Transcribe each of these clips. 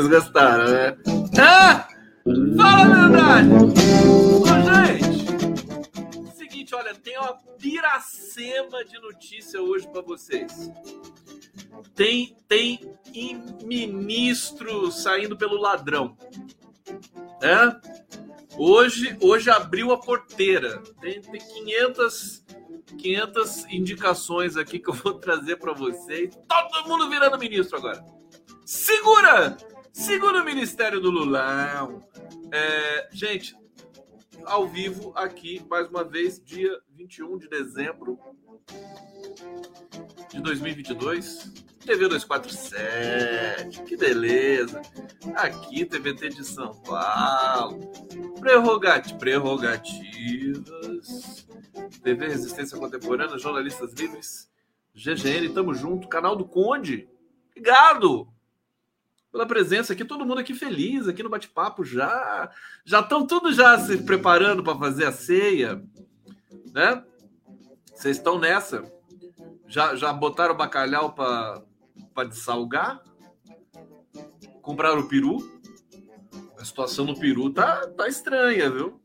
Vocês gostaram, né? Ah! Fala a verdade! Ô, gente! Seguinte, olha, tem uma piracema de notícia hoje para vocês. Tem, tem ministro saindo pelo ladrão. É? Hoje, hoje abriu a porteira. Tem, tem 500, 500 indicações aqui que eu vou trazer para vocês. Todo mundo virando ministro agora. Segura! Segura o Ministério do Lulão. É, gente, ao vivo aqui, mais uma vez, dia 21 de dezembro de 2022. TV 247, que beleza. Aqui, TVT de São Paulo. Prerrogat prerrogativas. TV Resistência Contemporânea, Jornalistas Livres. GGN, tamo junto. Canal do Conde. Obrigado pela presença aqui, todo mundo aqui feliz, aqui no bate-papo já. Já estão todos já se preparando para fazer a ceia, né? Vocês estão nessa? Já, já botaram o bacalhau para salgar? Compraram o peru? A situação no peru tá, tá estranha, viu?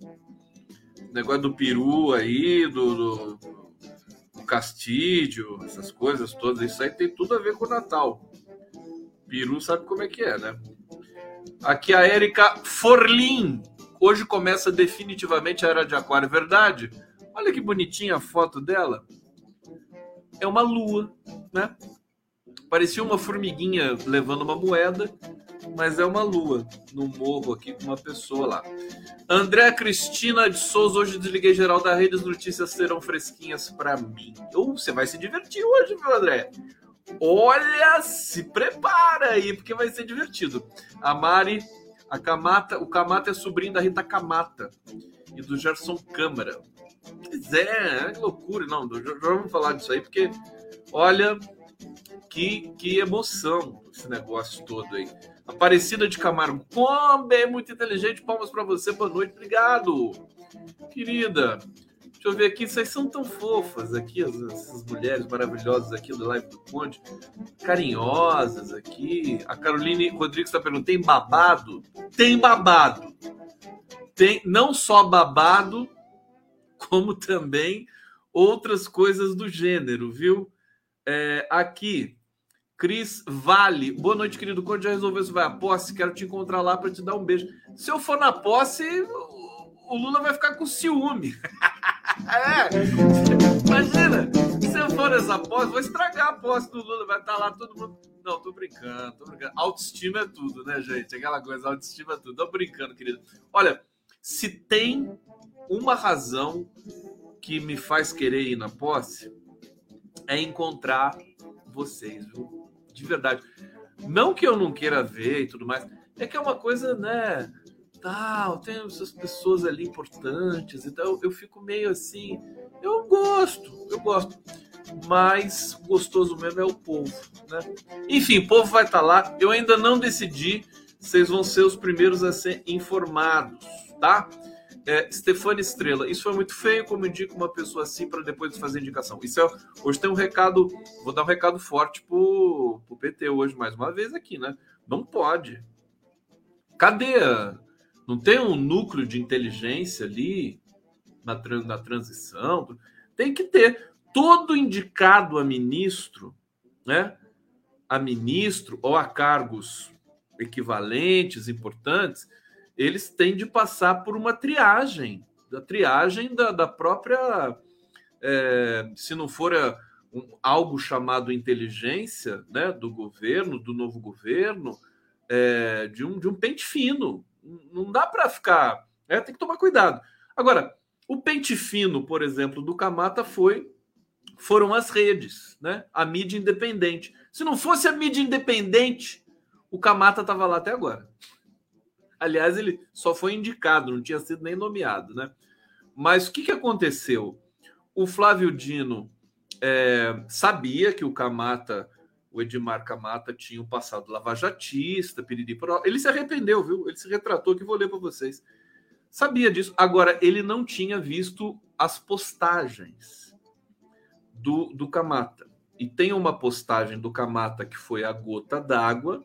O negócio do peru aí, do, do, do castídio, essas coisas todas, isso aí tem tudo a ver com o Natal. Peru sabe como é que é, né? Aqui a Érica Forlin. Hoje começa definitivamente a Era de Aquário, verdade? Olha que bonitinha a foto dela. É uma lua, né? Parecia uma formiguinha levando uma moeda, mas é uma lua no morro aqui com uma pessoa lá. André Cristina de Souza, hoje desliguei geral da rede, as notícias serão fresquinhas para mim. Ou uh, você vai se divertir hoje, viu, André? Olha, se prepara aí, porque vai ser divertido. A Mari, a Camata, o Camata é sobrinho da Rita Camata e do Gerson Câmara. Pois é, que loucura. Não, já vamos falar disso aí, porque olha que, que emoção esse negócio todo aí. Aparecida de Camargo, como é muito inteligente. Palmas para você, boa noite, obrigado, querida. Deixa eu ver aqui, vocês são tão fofas aqui, essas mulheres maravilhosas aqui do Live do Conde, carinhosas aqui. A Caroline Rodrigues está perguntando: tem babado? Tem babado. Tem não só babado, como também outras coisas do gênero, viu? É, aqui, Cris Vale. Boa noite, querido. Quando já resolveu se vai à posse, quero te encontrar lá para te dar um beijo. Se eu for na posse, o Lula vai ficar com ciúme. É. Imagina, se eu for nessa posse, vou estragar a posse do Lula. Vai estar lá todo mundo. Não, tô brincando, tô brincando. Autoestima é tudo, né, gente? Aquela coisa, autoestima é tudo. Tô brincando, querido. Olha, se tem uma razão que me faz querer ir na posse, é encontrar vocês, viu? De verdade. Não que eu não queira ver e tudo mais, é que é uma coisa, né? Tal, tem essas pessoas ali importantes, então eu, fico meio assim, eu gosto, eu gosto, mas gostoso mesmo é o povo, né? Enfim, o povo vai estar tá lá, eu ainda não decidi, vocês vão ser os primeiros a ser informados, tá? É, Estrela, isso foi muito feio, como indica uma pessoa assim para depois fazer indicação. Isso é, hoje tem um recado, vou dar um recado forte pro, pro PT hoje mais uma vez aqui, né? Não pode. Cadê não tem um núcleo de inteligência ali na, na transição? Tem que ter. Todo indicado a ministro, né? A ministro ou a cargos equivalentes, importantes, eles têm de passar por uma triagem, da triagem da, da própria. É, se não for a, um, algo chamado inteligência né, do governo, do novo governo, é, de, um, de um pente fino, não dá para ficar. É, tem que tomar cuidado. Agora, o pente fino, por exemplo, do Camata foi foram as redes, né? A mídia independente. Se não fosse a mídia independente, o Camata estava lá até agora. Aliás, ele só foi indicado, não tinha sido nem nomeado, né? Mas o que, que aconteceu? O Flávio Dino é, sabia que o Camata o Edmar Camata tinha um passado lavajatista, piriri, ele se arrependeu, viu? Ele se retratou que vou ler para vocês. Sabia disso. Agora, ele não tinha visto as postagens do, do Camata. E tem uma postagem do Camata que foi a gota d'água,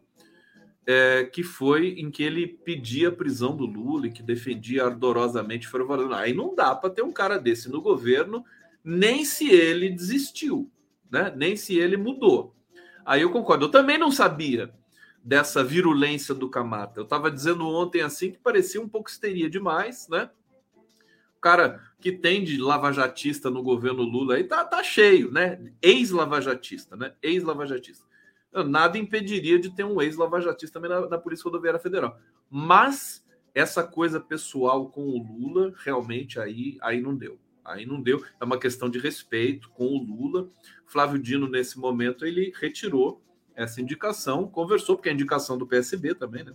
é, que foi em que ele pedia a prisão do Lula e que defendia ardorosamente fervorosamente. Aí não dá para ter um cara desse no governo, nem se ele desistiu, né? nem se ele mudou. Aí eu concordo. Eu também não sabia dessa virulência do Camata. Eu estava dizendo ontem assim que parecia um pouco histeria demais, né? O cara que tem de lavajatista no governo Lula aí tá, tá cheio, né? Ex-lavajatista, né? Ex-lavajatista. Nada impediria de ter um ex-lavajatista também na, na Polícia Rodoviária Federal. Mas essa coisa pessoal com o Lula, realmente aí, aí não deu. Aí não deu. É uma questão de respeito com o Lula. Flávio Dino, nesse momento, ele retirou essa indicação, conversou, porque é indicação do PSB também, né?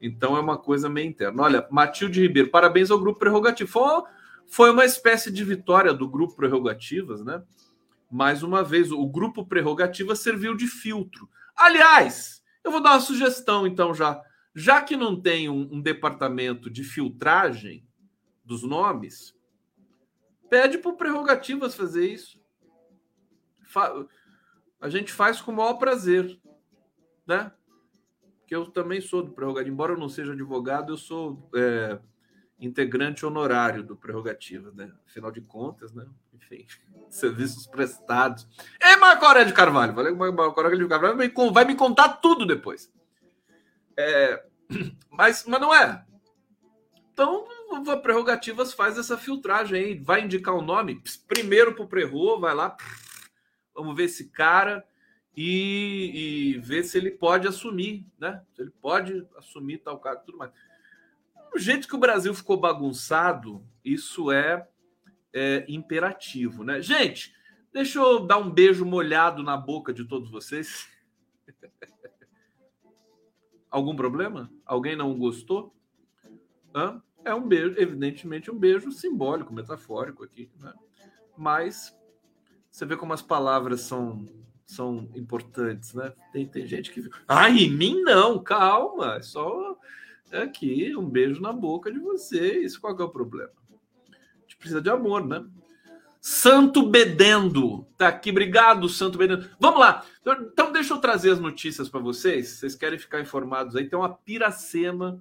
Então é uma coisa meio interna. Olha, Matilde Ribeiro, parabéns ao Grupo Prerrogativo. Foi, foi uma espécie de vitória do Grupo Prerrogativas, né? Mais uma vez, o Grupo Prerrogativas serviu de filtro. Aliás, eu vou dar uma sugestão, então, já. Já que não tem um, um departamento de filtragem dos nomes, pede o Prerrogativas fazer isso. A gente faz com o maior prazer, né? Que eu também sou do Prerrogativa, embora eu não seja advogado, eu sou é, integrante honorário do Prerrogativa, né? Afinal de contas, né? Enfim, serviços prestados. É Marco Aurélio de Carvalho, com Marco de Carvalho, vai me contar tudo depois. É, mas, mas não é. Então, a Prerrogativas faz essa filtragem aí, vai indicar o um nome, primeiro para o Prerro, vai lá, vamos ver esse cara e, e, ver se ele pode assumir, né? Se ele pode assumir tal cara tudo mais. Do jeito que o Brasil ficou bagunçado, isso é, é imperativo, né? Gente, deixa eu dar um beijo molhado na boca de todos vocês. Algum problema? Alguém não gostou? Hã? É um beijo, evidentemente, um beijo simbólico, metafórico aqui, né? Mas você vê como as palavras são são importantes, né? Tem, tem gente que. Ah, em mim não, calma, é só aqui um beijo na boca de vocês. Qual é o problema? A gente precisa de amor, né? Santo Bedendo, tá aqui, obrigado, Santo Bedendo. Vamos lá, então deixa eu trazer as notícias para vocês. Vocês querem ficar informados aí? Tem uma piracema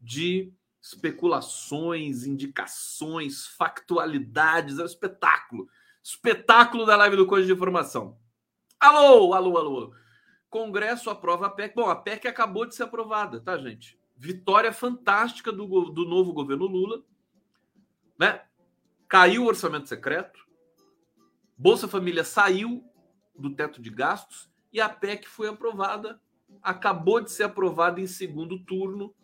de especulações, indicações, factualidades, é um espetáculo. Espetáculo da live do Coisa de Informação. Alô, alô, alô. Congresso aprova a PEC. Bom, a PEC acabou de ser aprovada, tá, gente? Vitória fantástica do, do novo governo Lula. Né? Caiu o orçamento secreto. Bolsa Família saiu do teto de gastos e a PEC foi aprovada. Acabou de ser aprovada em segundo turno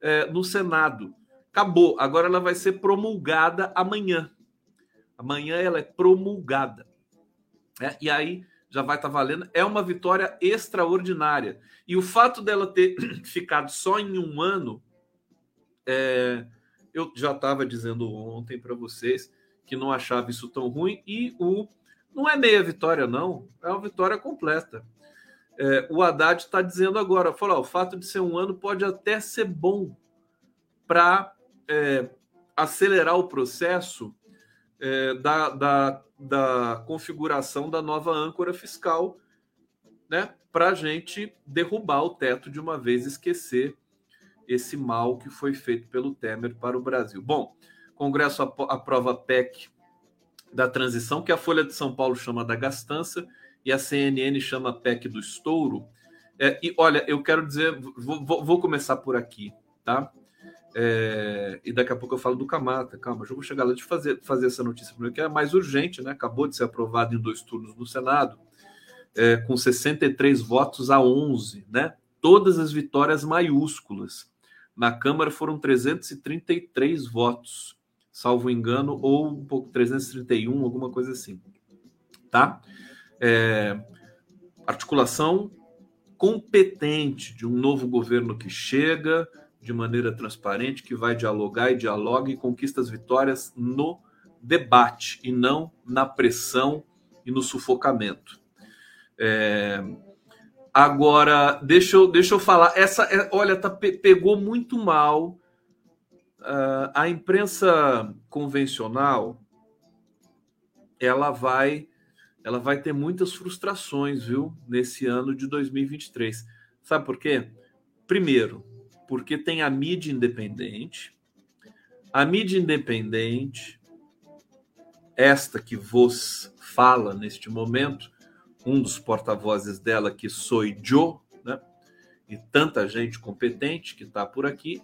é, no Senado. Acabou. Agora ela vai ser promulgada amanhã. Amanhã ela é promulgada. Né? E aí já vai estar tá valendo. É uma vitória extraordinária. E o fato dela ter ficado só em um ano, é, eu já estava dizendo ontem para vocês que não achava isso tão ruim. E o não é meia vitória, não. É uma vitória completa. É, o Haddad está dizendo agora, falou, o fato de ser um ano pode até ser bom para é, acelerar o processo é, da, da, da configuração da nova âncora fiscal, né, para a gente derrubar o teto de uma vez, esquecer esse mal que foi feito pelo Temer para o Brasil. Bom, Congresso aprova a PEC da transição, que a Folha de São Paulo chama da gastança, e a CNN chama PEC do estouro. É, e olha, eu quero dizer, vou, vou começar por aqui, tá? É, e daqui a pouco eu falo do Camata. Calma, já vou chegar lá de fazer, fazer essa notícia primeiro, que é mais urgente, né? Acabou de ser aprovado em dois turnos no Senado, é, com 63 votos a 11, né? Todas as vitórias maiúsculas. Na Câmara foram 333 votos, salvo engano, ou um pouco 331, alguma coisa assim. Tá? É, articulação competente de um novo governo que chega, de maneira transparente, que vai dialogar e dialoga e conquista as vitórias no debate e não na pressão e no sufocamento. É, Agora, deixa eu, deixa eu falar. Essa, é, olha, tá, pegou muito mal. Uh, a imprensa convencional, ela vai, ela vai ter muitas frustrações, viu, nesse ano de 2023. Sabe por quê? Primeiro, porque tem a mídia independente. A mídia independente, esta que vos fala neste momento, um dos porta-vozes dela, que sou Joe, né? e tanta gente competente que está por aqui,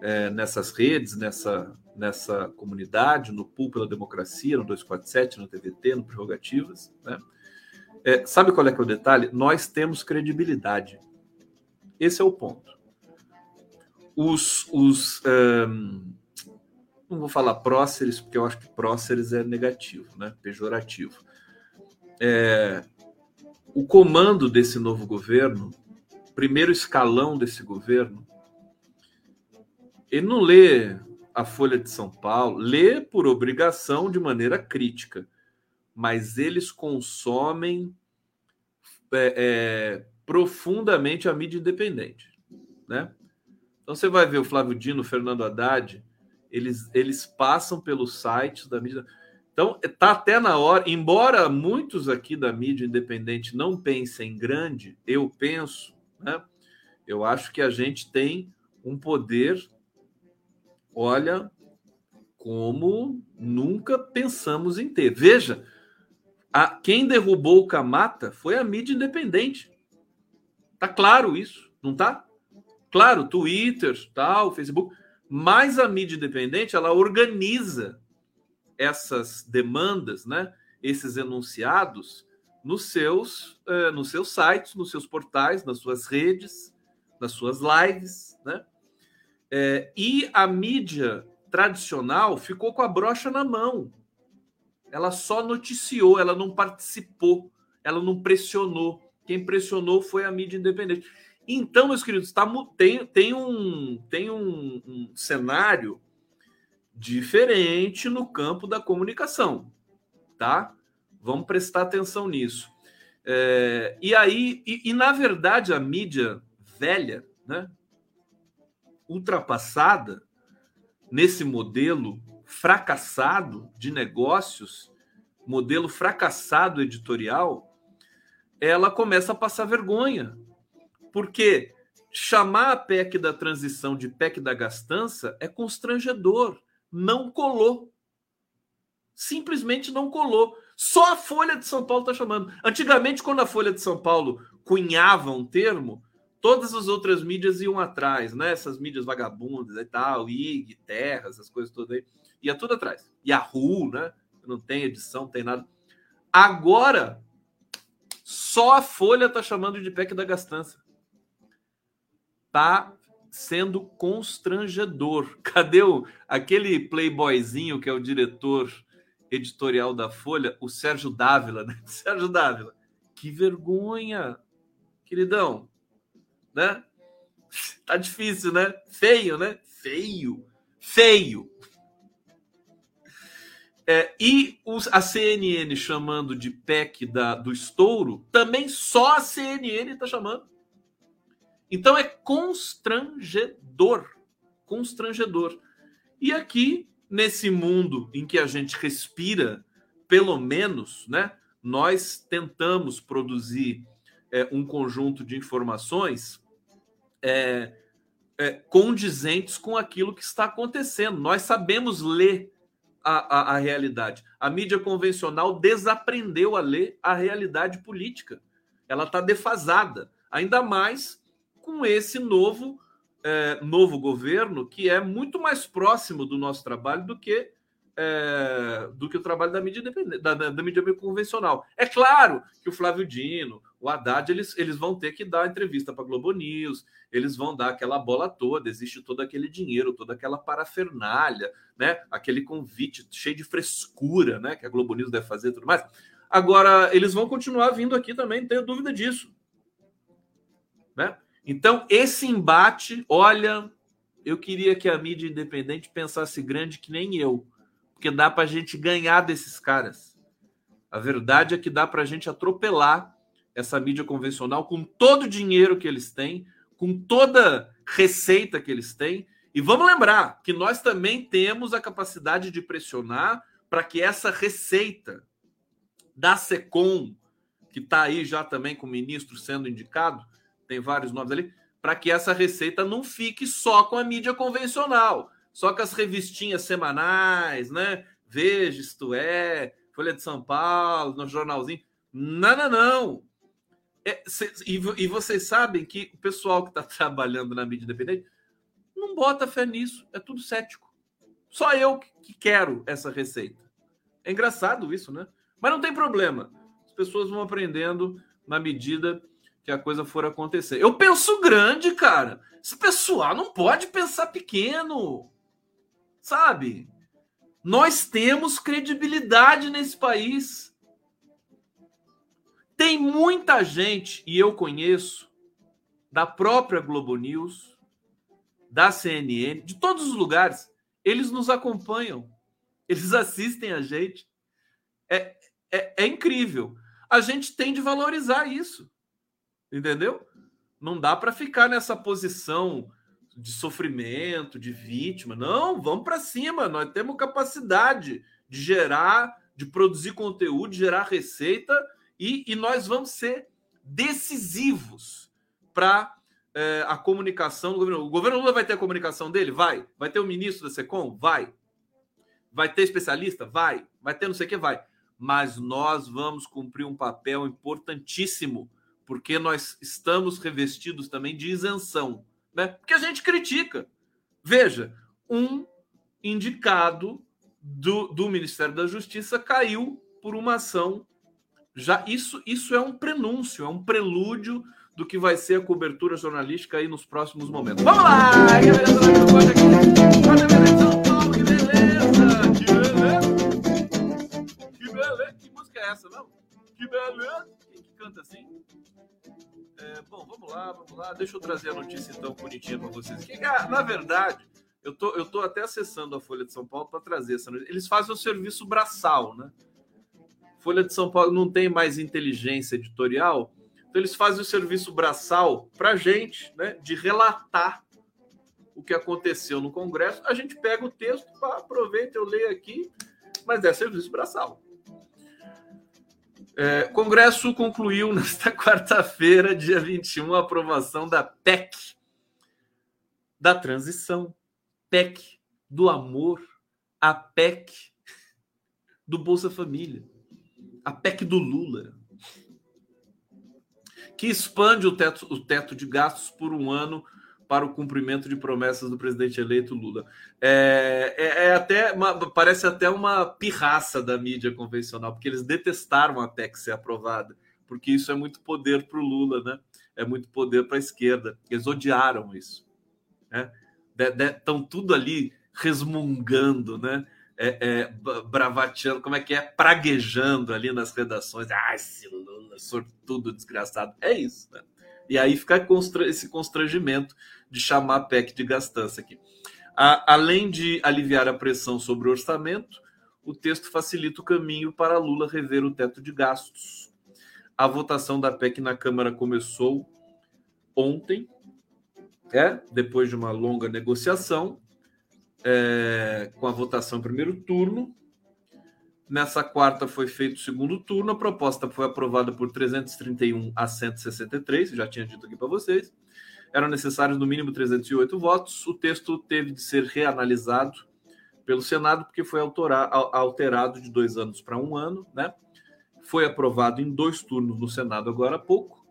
é, nessas redes, nessa, nessa comunidade, no Pool pela Democracia, no 247, no TVT, no Prerrogativas. Né? É, sabe qual é, que é o detalhe? Nós temos credibilidade. Esse é o ponto. Os. os um, não vou falar próceres, porque eu acho que próceres é negativo, né? pejorativo é, o comando desse novo governo, primeiro escalão desse governo, ele não lê a Folha de São Paulo, lê por obrigação de maneira crítica, mas eles consomem é, é, profundamente a mídia independente, né? Então você vai ver o Flávio Dino, o Fernando Haddad, eles, eles passam pelos sites da mídia. Então, está até na hora, embora muitos aqui da mídia independente não pensem grande, eu penso, né? Eu acho que a gente tem um poder, olha, como nunca pensamos em ter. Veja, a, quem derrubou o Camata foi a mídia independente. Tá claro isso, não tá? Claro, Twitter, tal, Facebook, mas a mídia independente ela organiza essas demandas, né, esses enunciados, nos seus, uh, nos seus sites, nos seus portais, nas suas redes, nas suas lives, né? É, e a mídia tradicional ficou com a brocha na mão. Ela só noticiou, ela não participou, ela não pressionou. Quem pressionou foi a mídia independente. Então, meus queridos, tá, tem, tem, um, tem um, um cenário diferente no campo da comunicação, tá? Vamos prestar atenção nisso. É, e aí, e, e, na verdade, a mídia velha, né, ultrapassada, nesse modelo fracassado de negócios, modelo fracassado editorial, ela começa a passar vergonha. Porque chamar a PEC da transição de PEC da gastança é constrangedor não colou. Simplesmente não colou. Só a Folha de São Paulo está chamando. Antigamente, quando a Folha de São Paulo cunhava um termo, todas as outras mídias iam atrás, né? Essas mídias vagabundas e tal, IG, Terra, essas coisas todas aí. Ia tudo atrás. Yahoo, né? Não tem edição, não tem nada. Agora, só a Folha está chamando de PEC da gastança. Tá sendo constrangedor. Cadê o, aquele playboyzinho que é o diretor editorial da Folha, o Sérgio Dávila, né? Sérgio Dávila. Que vergonha, queridão, né? Tá difícil, né? Feio, né? Feio, feio. É, e os, a CNN chamando de PEC da, do estouro, também só a CNN está chamando. Então é constrangedor, constrangedor. E aqui nesse mundo em que a gente respira, pelo menos, né, nós tentamos produzir é, um conjunto de informações é, é, condizentes com aquilo que está acontecendo. Nós sabemos ler a, a, a realidade. A mídia convencional desaprendeu a ler a realidade política. Ela está defasada. Ainda mais com esse novo, é, novo governo, que é muito mais próximo do nosso trabalho do que, é, do que o trabalho da mídia da, da, mídia convencional. É claro que o Flávio Dino, o Haddad, eles, eles vão ter que dar entrevista para Globo News, eles vão dar aquela bola toda, existe todo aquele dinheiro, toda aquela parafernália, né? aquele convite cheio de frescura né? que a Globo News deve fazer e tudo mais. Agora, eles vão continuar vindo aqui também, não tenho dúvida disso. Né? Então, esse embate, olha, eu queria que a mídia independente pensasse grande que nem eu, porque dá para a gente ganhar desses caras. A verdade é que dá para a gente atropelar essa mídia convencional com todo o dinheiro que eles têm, com toda receita que eles têm. E vamos lembrar que nós também temos a capacidade de pressionar para que essa receita da SECOM, que está aí já também com o ministro sendo indicado, tem vários nomes ali, para que essa receita não fique só com a mídia convencional, só com as revistinhas semanais, né? Veja, isto é, Folha de São Paulo, no jornalzinho. Não, não, não. É, cê, e, e, vocês sabem que o pessoal que está trabalhando na mídia independente não bota fé nisso, é tudo cético. Só eu que, que quero essa receita. É engraçado isso, né? Mas não tem problema. As pessoas vão aprendendo na medida que a coisa for acontecer. Eu penso grande, cara. Esse pessoal não pode pensar pequeno. Sabe? Nós temos credibilidade nesse país. Tem muita gente, e eu conheço, da própria Globo News, da CNN, de todos os lugares, eles nos acompanham, eles assistem a gente. É, é, é incrível. A gente tem de valorizar isso, entendeu? Não dá para ficar nessa posição de sofrimento, de vítima. Não, vamos para cima. Nós temos capacidade de gerar, de produzir conteúdo, de gerar receita e, e nós vamos ser decisivos para é, a comunicação do governo. O governo Lula vai ter a comunicação dele? Vai. Vai ter o ministro da SECOM? Vai. Vai ter especialista? Vai. Vai ter não sei o que? Vai. Mas nós vamos cumprir um papel importantíssimo, porque nós estamos revestidos também de isenção né? Porque a gente critica. Veja, um indicado do, do Ministério da Justiça caiu por uma ação. Já isso, isso é um prenúncio, é um prelúdio do que vai ser a cobertura jornalística aí nos próximos momentos. Vamos lá! Que beleza! Que beleza! Que música é essa, não? Que beleza! Quem que canta assim? É, bom, vamos lá, vamos lá. Deixa eu trazer a notícia então bonitinha para vocês. Que, ah, na verdade, eu tô, eu tô até acessando a Folha de São Paulo para trazer essa notícia. Eles fazem o serviço braçal, né? Folha de São Paulo não tem mais inteligência editorial, então eles fazem o serviço braçal para gente, né? De relatar o que aconteceu no Congresso. A gente pega o texto, aproveita, eu leio aqui, mas é serviço braçal. É, Congresso concluiu nesta quarta-feira, dia 21, a aprovação da PEC da transição, PEC do amor, a PEC do Bolsa Família, a PEC do Lula, que expande o teto, o teto de gastos por um ano para o cumprimento de promessas do presidente eleito Lula. É, é, é até uma, parece até uma pirraça da mídia convencional, porque eles detestaram a PEC ser aprovada, porque isso é muito poder para o Lula, né? É muito poder para a esquerda. Eles odiaram isso. Né? Estão tudo ali resmungando, né? É, é, bravateando, como é que é? Praguejando ali nas redações. Ah, esse Lula, sortudo, desgraçado. É isso, né? E aí fica esse constrangimento de chamar a PEC de gastança aqui. A, além de aliviar a pressão sobre o orçamento, o texto facilita o caminho para Lula rever o teto de gastos. A votação da PEC na Câmara começou ontem, é, depois de uma longa negociação, é, com a votação em primeiro turno. Nessa quarta foi feito o segundo turno, a proposta foi aprovada por 331 a 163, já tinha dito aqui para vocês. Eram necessários no mínimo 308 votos. O texto teve de ser reanalisado pelo Senado, porque foi alterado de dois anos para um ano, né? Foi aprovado em dois turnos no Senado agora há pouco.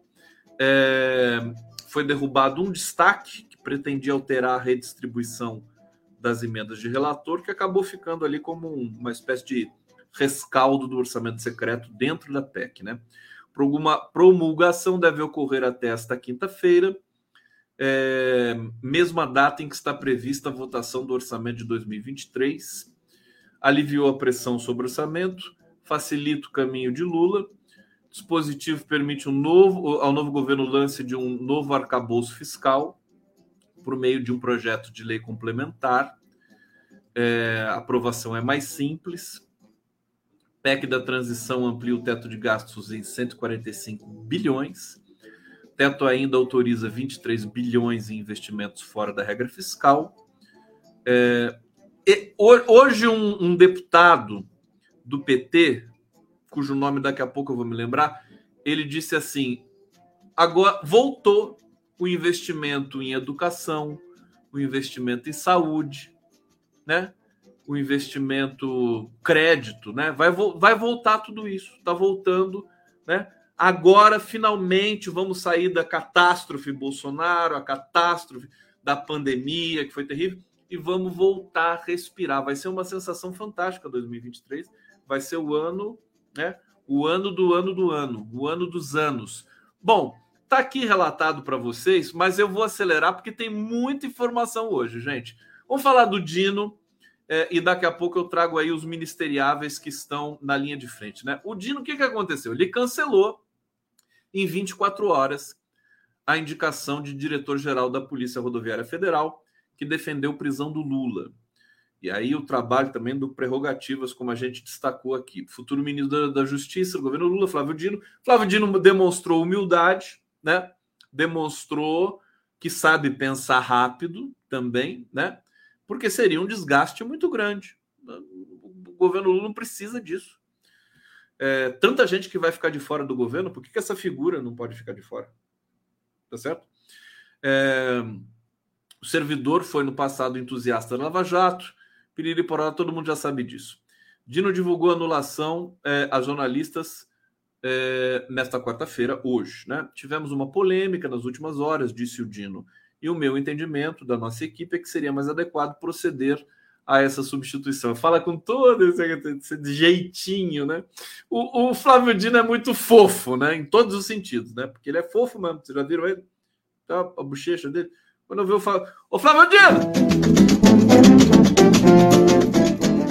É... Foi derrubado um destaque que pretendia alterar a redistribuição das emendas de relator, que acabou ficando ali como uma espécie de rescaldo do orçamento secreto dentro da PEC, né? Uma promulgação deve ocorrer até esta quinta-feira, é, mesma data em que está prevista a votação do orçamento de 2023. Aliviou a pressão sobre o orçamento, facilita o caminho de Lula. Dispositivo permite um novo, ao novo governo lance de um novo arcabouço fiscal por meio de um projeto de lei complementar. É, a aprovação é mais simples, PEC da transição amplia o teto de gastos em 145 bilhões. Teto ainda autoriza 23 bilhões em investimentos fora da regra fiscal. É, hoje, um, um, deputado do PT, cujo nome daqui a pouco eu vou me lembrar, ele disse assim: agora voltou o investimento em educação, o investimento em saúde, né? o investimento crédito, né? Vai, vai voltar tudo isso, está voltando, né? Agora, finalmente, vamos sair da catástrofe Bolsonaro, a catástrofe da pandemia, que foi terrível, e vamos voltar a respirar. Vai ser uma sensação fantástica 2023. Vai ser o ano, né? O ano do ano do ano, o ano dos anos. Bom, tá aqui relatado para vocês, mas eu vou acelerar porque tem muita informação hoje, gente. Vamos falar do Dino, é, e daqui a pouco eu trago aí os ministeriáveis que estão na linha de frente. Né? O Dino, o que, que aconteceu? Ele cancelou em 24 horas a indicação de diretor-geral da Polícia Rodoviária Federal, que defendeu prisão do Lula. E aí o trabalho também do prerrogativas, como a gente destacou aqui. Futuro ministro da, da Justiça do governo Lula, Flávio Dino. Flávio Dino demonstrou humildade, né? demonstrou que sabe pensar rápido também, né? porque seria um desgaste muito grande. O governo Lula não precisa disso. É, tanta gente que vai ficar de fora do governo, por que, que essa figura não pode ficar de fora? Tá certo? É, o servidor foi no passado entusiasta da Lava Jato, piriri porada, todo mundo já sabe disso. Dino divulgou anulação é, a jornalistas é, nesta quarta-feira, hoje. Né? Tivemos uma polêmica nas últimas horas, disse o Dino e o meu entendimento da nossa equipe é que seria mais adequado proceder a essa substituição. Fala com todo esse, jeitinho, né? O, o, Flávio Dino é muito fofo, né? Em todos os sentidos, né? Porque ele é fofo mesmo. Vocês já viram ele? Tá, a bochecha dele. Quando eu vi o Flávio... Ô, Flávio Dino!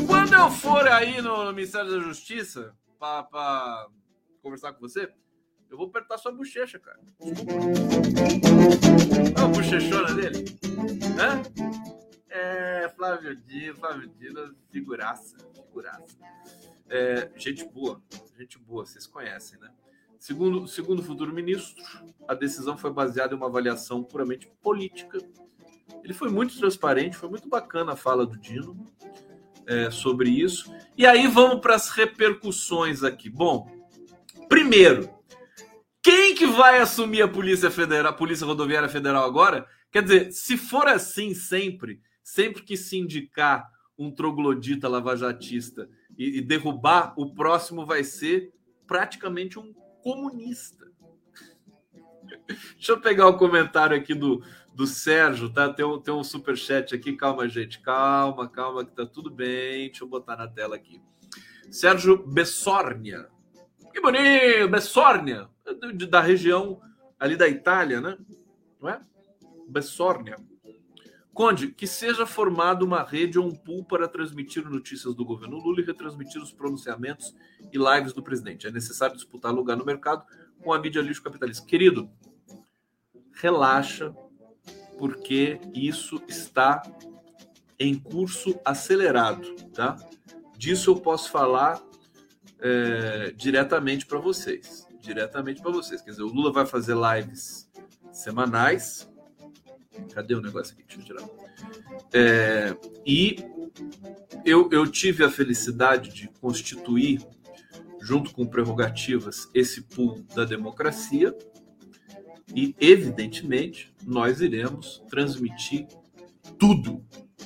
Quando eu for aí no Ministério da Justiça para conversar com você, eu vou apertar sua bochecha, cara. Olha a bochechona dele. Hã? É, Flávio Dino, Flávio Dino, figuraça, figuraça. É, gente boa, gente boa, vocês conhecem, né? Segundo, segundo o futuro ministro, a decisão foi baseada em uma avaliação puramente política. Ele foi muito transparente, foi muito bacana a fala do Dino é, sobre isso. E aí vamos para as repercussões aqui. Bom, primeiro, quem que vai assumir a Polícia Federal, a Polícia Rodoviária Federal agora? Quer dizer, se for assim sempre, sempre que se indicar um troglodita lavajatista e, e derrubar, o próximo vai ser praticamente um comunista. Deixa eu pegar o comentário aqui do, do Sérgio, tá? Tem um, tem um superchat aqui. Calma, gente. Calma, calma, que tá tudo bem. Deixa eu botar na tela aqui. Sérgio Bessornia. Que bonito! Bessornia da região ali da Itália, né? Não é? Bessórnia. Conde, que seja formada uma rede ou um pool para transmitir notícias do governo Lula e retransmitir os pronunciamentos e lives do presidente. É necessário disputar lugar no mercado com a mídia lixo capitalista. Querido, relaxa, porque isso está em curso acelerado, tá? Disso eu posso falar é, diretamente para vocês diretamente para vocês. Quer dizer, o Lula vai fazer lives semanais. Cadê o negócio aqui? Deixa eu tirar. É, e eu, eu tive a felicidade de constituir, junto com prerrogativas, esse pool da democracia. E, evidentemente, nós iremos transmitir tudo,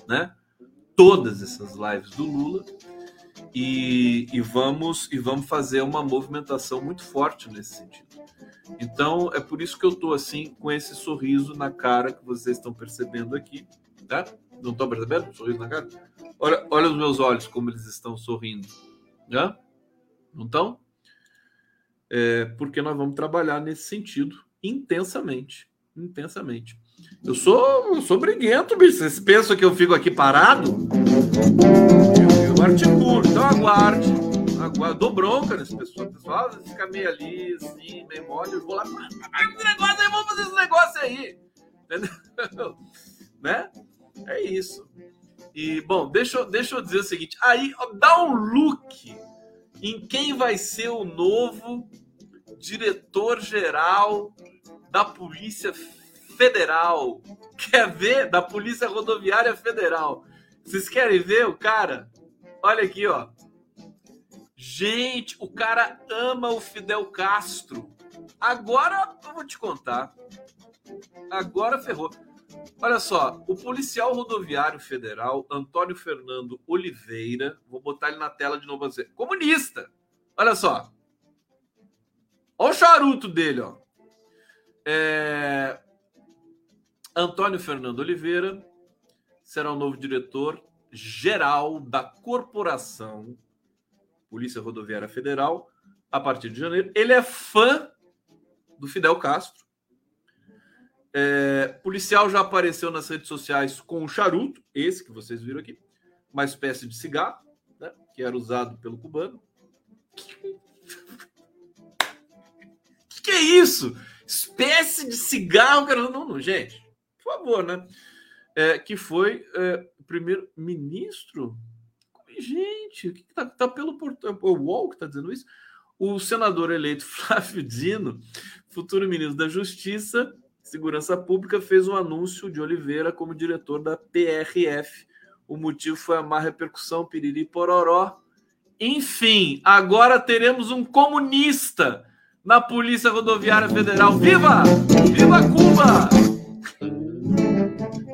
né? Todas essas lives do Lula e, e, vamos e vamos fazer uma movimentação muito forte nesse sentido. Então é por isso que eu estou assim com esse sorriso na cara que vocês estão percebendo aqui, tá? Não estão percebendo? Sorriso na cara? Olha, olha os meus olhos como eles estão sorrindo, né? Não estão? É, porque nós vamos trabalhar nesse sentido intensamente, intensamente. Eu sou, eu sou briguento, bicho. Vocês pensam que eu fico aqui parado? Eu articulo, então aguarde. aguarde. Dou bronca nesse pessoal. O pessoal fica meio ali, assim, meio mole. Eu vou lá, esse negócio aí, vamos fazer esse negócio aí. Entendeu? né? É isso. E, bom, deixa, deixa eu dizer o seguinte. Aí, dá um look. em quem vai ser o novo diretor-geral da Polícia Federal. Quer ver? Da Polícia Rodoviária Federal. Vocês querem ver o cara? Olha aqui, ó. Gente, o cara ama o Fidel Castro. Agora eu vou te contar. Agora ferrou. Olha só, o policial rodoviário federal Antônio Fernando Oliveira, vou botar ele na tela de novo, comunista. Olha só, olha o charuto dele, ó. É... Antônio Fernando Oliveira será o novo diretor geral da corporação Polícia Rodoviária Federal a partir de janeiro. Ele é fã do Fidel Castro é, policial já apareceu nas redes sociais com um charuto, esse que vocês viram aqui, uma espécie de cigarro, né, que era usado pelo cubano. Que, que é isso? Espécie de cigarro. Não, não, gente, por favor, né? É, que foi é, o primeiro ministro. Gente, o que tá, tá pelo portão? O UOL que está dizendo isso? O senador eleito Flávio Dino, futuro ministro da Justiça, Segurança Pública fez um anúncio de Oliveira como diretor da PRF. O motivo foi a má repercussão, piriri pororó. Enfim, agora teremos um comunista na Polícia Rodoviária Federal. Viva! Viva Cuba!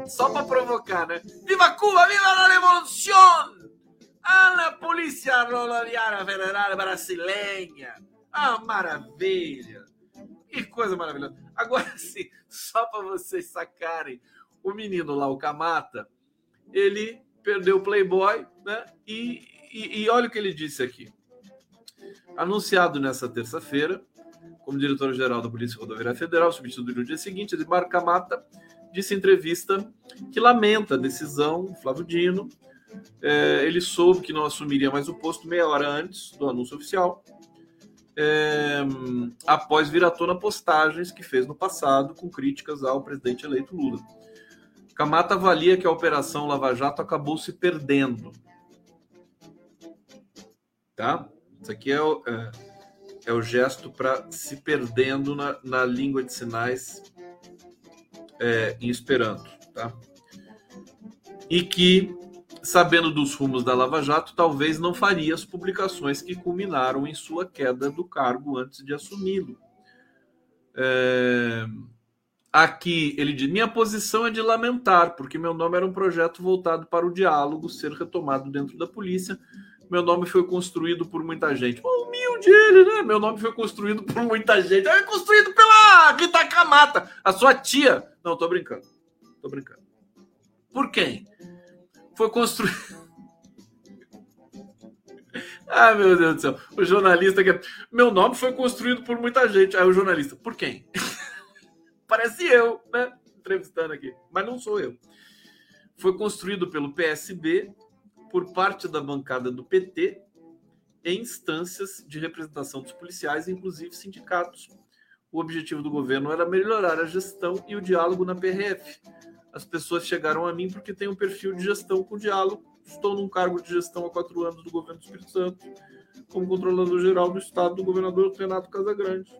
Só para provocar, né? Viva Cuba! Viva a revolução! A Polícia Rodoviária Federal brasileira! Ah, maravilha! Que coisa maravilhosa! Agora sim, só para vocês sacarem, o menino lá, o Kamata, ele perdeu o Playboy, né? E, e, e olha o que ele disse aqui. Anunciado nessa terça-feira, como diretor-geral da Polícia Rodoviária Federal, substituído no dia seguinte, Edmar Kamata disse em entrevista que lamenta a decisão Flávio Dino. É, ele soube que não assumiria mais o posto meia hora antes do anúncio oficial é, após vir à tona postagens que fez no passado com críticas ao presidente eleito Lula. Camata avalia que a Operação Lava Jato acabou se perdendo. Tá? Isso aqui é o, é, é o gesto para se perdendo na, na, língua de sinais é, em Esperanto. Tá? E que sabendo dos rumos da Lava Jato, talvez não faria as publicações que culminaram em sua queda do cargo antes de assumi-lo. É... Aqui ele diz: Minha posição é de lamentar, porque meu nome era um projeto voltado para o diálogo ser retomado dentro da polícia. Meu nome foi construído por muita gente. Humilde ele, né? Meu nome foi construído por muita gente. É construído pela Rita Camata, a sua tia. Não, tô brincando. Tô brincando. Por quem? foi construído. ah, meu Deus do céu. O jornalista que. Meu nome foi construído por muita gente. Aí o jornalista, por quem? Parece eu, né? Entrevistando aqui. Mas não sou eu. Foi construído pelo PSB, por parte da bancada do PT, em instâncias de representação dos policiais, inclusive sindicatos. O objetivo do governo era melhorar a gestão e o diálogo na PRF, as pessoas chegaram a mim porque tem um perfil de gestão com diálogo. Estou num cargo de gestão há quatro anos do governo do Espírito Santo, como controlador geral do estado do governador Renato Casagrande.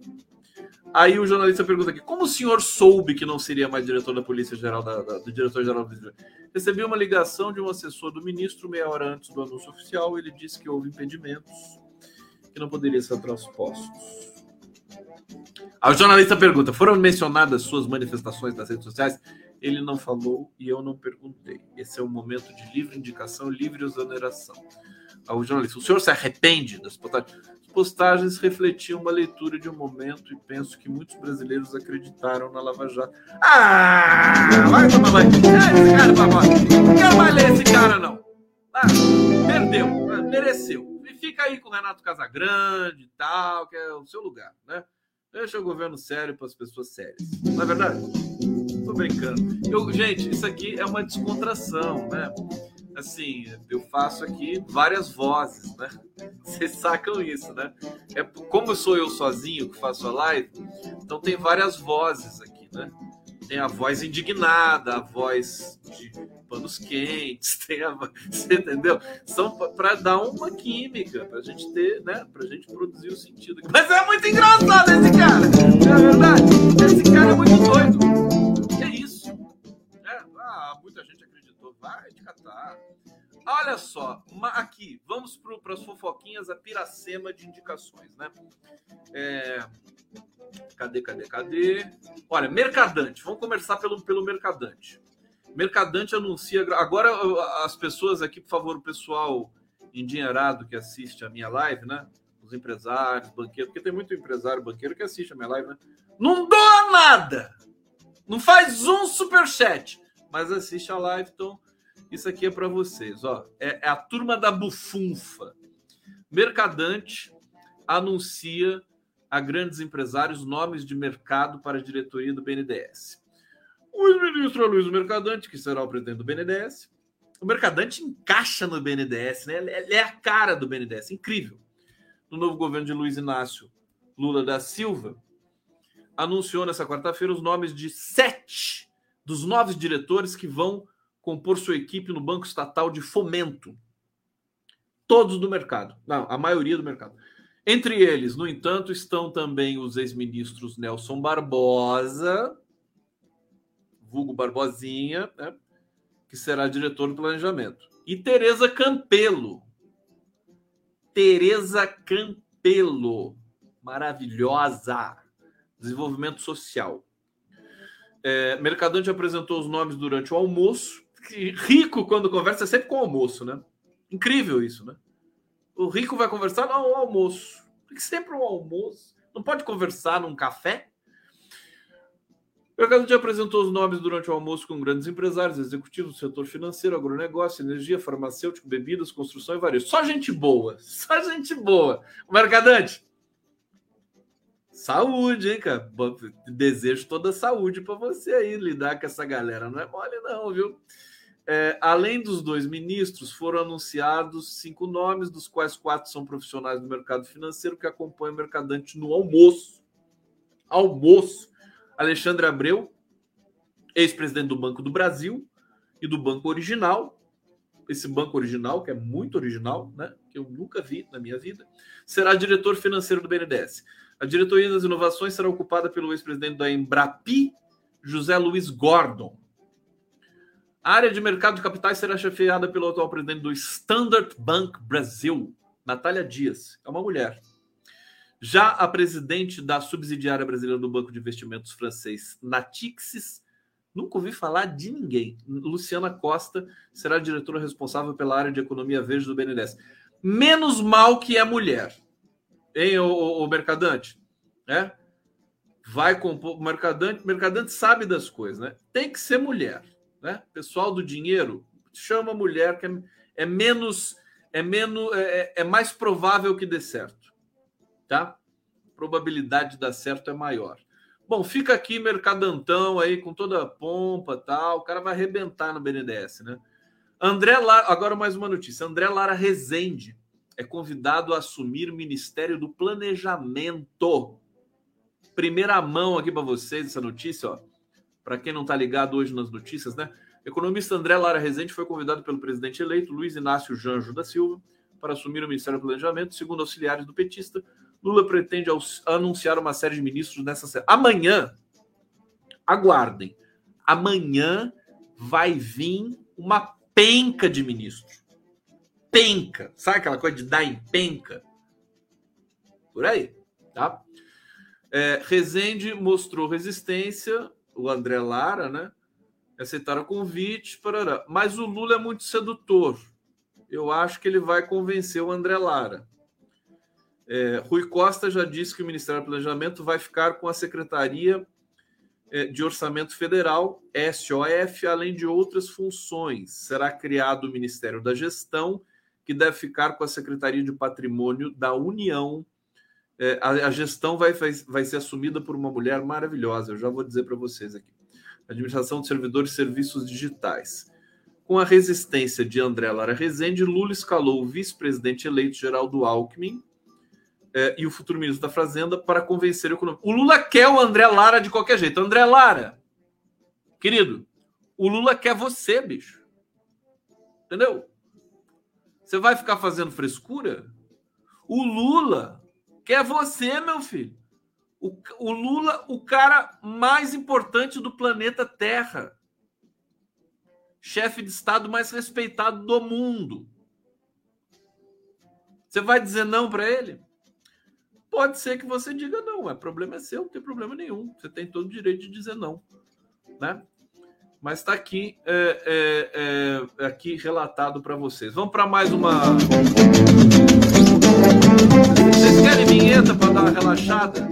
Aí o jornalista pergunta aqui: como o senhor soube que não seria mais diretor da Polícia Geral, da, da, do diretor-geral do Recebi uma ligação de um assessor do ministro meia hora antes do anúncio oficial. Ele disse que houve impedimentos que não poderiam ser transpostos. O jornalista pergunta: foram mencionadas suas manifestações nas redes sociais? Ele não falou e eu não perguntei. Esse é um momento de livre indicação, livre exoneração. Ao jornalista, o senhor se arrepende das postagens? Postagens refletiam uma leitura de um momento e penso que muitos brasileiros acreditaram na Lava Jato. Ah, vai tomar vai. esse cara pra Não quero mais ler esse cara, não. Ah, perdeu, ah, mereceu. E fica aí com o Renato Casagrande e tal, que é o seu lugar, né? Deixa o governo sério para as pessoas sérias. Não é verdade? Tô brincando. Eu, gente, isso aqui é uma descontração, né? Assim, eu faço aqui várias vozes, né? Vocês sacam isso, né? É, como sou eu sozinho que faço a live, então tem várias vozes aqui, né? tem a voz indignada, a voz de panos quentes, tem a você entendeu? São para dar uma química, para a gente ter, né? Para a gente produzir o sentido. Mas é muito engraçado esse cara, não é verdade? Esse cara é muito doido. Vai te catar. Olha só, aqui, vamos para as fofoquinhas, a piracema de indicações, né? É... Cadê, cadê, cadê? Olha, Mercadante, vamos começar pelo, pelo Mercadante. Mercadante anuncia. Agora, as pessoas aqui, por favor, o pessoal endinheirado que assiste a minha live, né? Os empresários, banqueiros, porque tem muito empresário, banqueiro que assiste a minha live, né? Não doa nada! Não faz um superchat, mas assiste a live, então isso aqui é para vocês, ó. É, é, a turma da bufunfa. Mercadante anuncia a grandes empresários nomes de mercado para a diretoria do BNDES. O ex-ministro Luiz Mercadante, que será o presidente do BNDES. O Mercadante encaixa no BNDES, né? Ele é a cara do BNDES, incrível. No novo governo de Luiz Inácio Lula da Silva, anunciou nessa quarta-feira os nomes de sete dos nove diretores que vão compor sua equipe no Banco Estatal de Fomento. Todos do mercado. Não, a maioria do mercado. Entre eles, no entanto, estão também os ex-ministros Nelson Barbosa, vulgo Barbosinha, né, que será diretor do planejamento, e Tereza Campelo. Tereza Campelo, maravilhosa, desenvolvimento social. É, Mercadante apresentou os nomes durante o almoço rico, quando conversa, é sempre com o almoço, né? Incrível isso, né? O rico vai conversar no almoço. Sempre um almoço. Não pode conversar num café? O mercado já apresentou os nomes durante o almoço com grandes empresários, executivos do setor financeiro, agronegócio, energia, farmacêutico, bebidas, construção e varejo. Só gente boa. Só gente boa. O Mercadante. Saúde, hein, cara? Desejo toda saúde para você aí lidar com essa galera. Não é mole, não, viu? É, além dos dois ministros, foram anunciados cinco nomes, dos quais quatro são profissionais do mercado financeiro que acompanham o mercadante no almoço. Almoço. Alexandre Abreu, ex-presidente do Banco do Brasil e do Banco Original. Esse banco original, que é muito original, né? Que eu nunca vi na minha vida, será diretor financeiro do BNDES. A diretoria das inovações será ocupada pelo ex-presidente da Embrapi, José Luiz Gordon. A área de mercado de capitais será chefiada pelo atual presidente do Standard Bank Brasil, Natália Dias. É uma mulher. Já a presidente da subsidiária brasileira do Banco de Investimentos francês, Natixis, nunca ouvi falar de ninguém. Luciana Costa será a diretora responsável pela área de economia verde do BNDES. Menos mal que é mulher. Hein, o, mercadante? É? Vai compor. O mercadante, mercadante sabe das coisas, né? Tem que ser mulher né? Pessoal do dinheiro chama mulher que é, é menos é menos é, é, é, mais provável que dê certo, tá? Probabilidade de dar certo é maior. Bom, fica aqui mercadantão aí com toda a pompa, tal. O cara vai arrebentar no BNDES, né? André Lara, agora mais uma notícia. André Lara Rezende é convidado a assumir o Ministério do Planejamento. Primeira mão aqui para vocês essa notícia, ó para quem não está ligado hoje nas notícias, né? O economista André Lara Rezende foi convidado pelo presidente eleito Luiz Inácio Janjo da Silva para assumir o Ministério do Planejamento. Segundo auxiliares do petista, Lula pretende anunciar uma série de ministros nessa semana. Amanhã, aguardem, amanhã vai vir uma penca de ministros. Penca. Sabe aquela coisa de dar em penca? Por aí, tá? É, Rezende mostrou resistência o André Lara, né? Aceitaram o convite, parará. mas o Lula é muito sedutor. Eu acho que ele vai convencer o André Lara. É, Rui Costa já disse que o Ministério do Planejamento vai ficar com a Secretaria é, de Orçamento Federal, SOF, além de outras funções. Será criado o Ministério da Gestão, que deve ficar com a Secretaria de Patrimônio da União é, a, a, gestão vai, vai, vai ser assumida por uma mulher maravilhosa, eu já vou dizer para vocês aqui. Administração de Servidores e Serviços Digitais. Com a resistência de André Lara Rezende, Lula escalou o vice-presidente eleito Geraldo Alckmin é, e o futuro ministro da Fazenda para convencer o economia. O Lula quer o André Lara de qualquer jeito. André Lara, Querido, o Lula quer você, bicho. Entendeu? Você vai ficar fazendo frescura? O Lula quer você, meu filho. O, o Lula, o cara mais importante do planeta Terra. Chefe de Estado mais respeitado do mundo. Você vai dizer não para ele? Pode ser que você diga não, o problema é seu, não tem problema nenhum. Você tem todo o direito de dizer não, né? Mas está aqui, é, é, é, aqui relatado para vocês. Vamos para mais uma. Vocês querem vinheta para dar uma relaxada?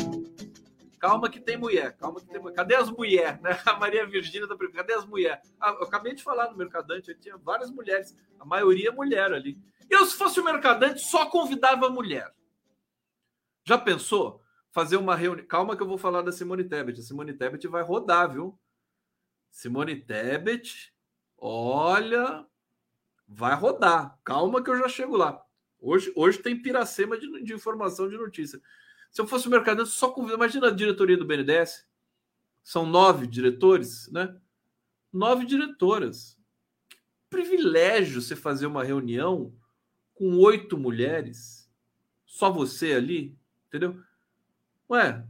Calma que tem mulher, calma que tem mulher. Cadê as mulheres? Né? A Maria Virgínia da tá Cadê as mulheres? Ah, eu acabei de falar no Mercadante, tinha várias mulheres, a maioria mulher ali. Eu, se fosse o Mercadante, só convidava mulher. Já pensou? Fazer uma reunião. Calma que eu vou falar da Simone Tebet. A Simone Tebet vai rodar, viu? Simone Tebet, olha, vai rodar. Calma que eu já chego lá. Hoje, hoje tem piracema de, de informação de notícia. Se eu fosse o mercado, só convido. Imagina a diretoria do BNDES. São nove diretores, né? Nove diretoras. Que privilégio você fazer uma reunião com oito mulheres. Só você ali, entendeu? Ué,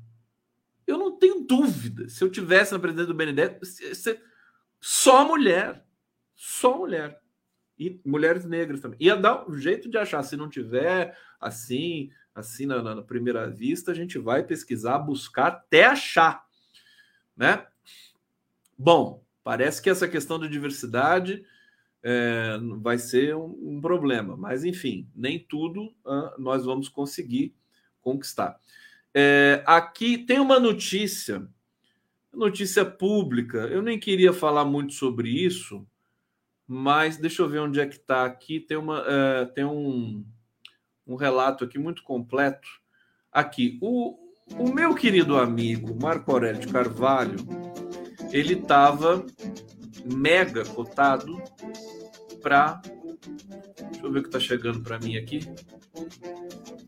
eu não tenho dúvida. Se eu tivesse na presidência do BNDES, só mulher. Só mulher. E mulheres negras também. Ia dar um jeito de achar. Se não tiver assim, assim na, na primeira vista, a gente vai pesquisar, buscar até achar. Né? Bom, parece que essa questão da diversidade é, vai ser um, um, problema. Mas, enfim, nem tudo uh, nós vamos conseguir conquistar. É, aqui tem uma notícia, notícia pública. Eu nem queria falar muito sobre isso, mas deixa eu ver onde é que está aqui. Tem, uma, é, tem um, um relato aqui muito completo. Aqui, o, o meu querido amigo Marco Aurélio de Carvalho, ele estava mega cotado para. Deixa eu ver o que está chegando para mim aqui.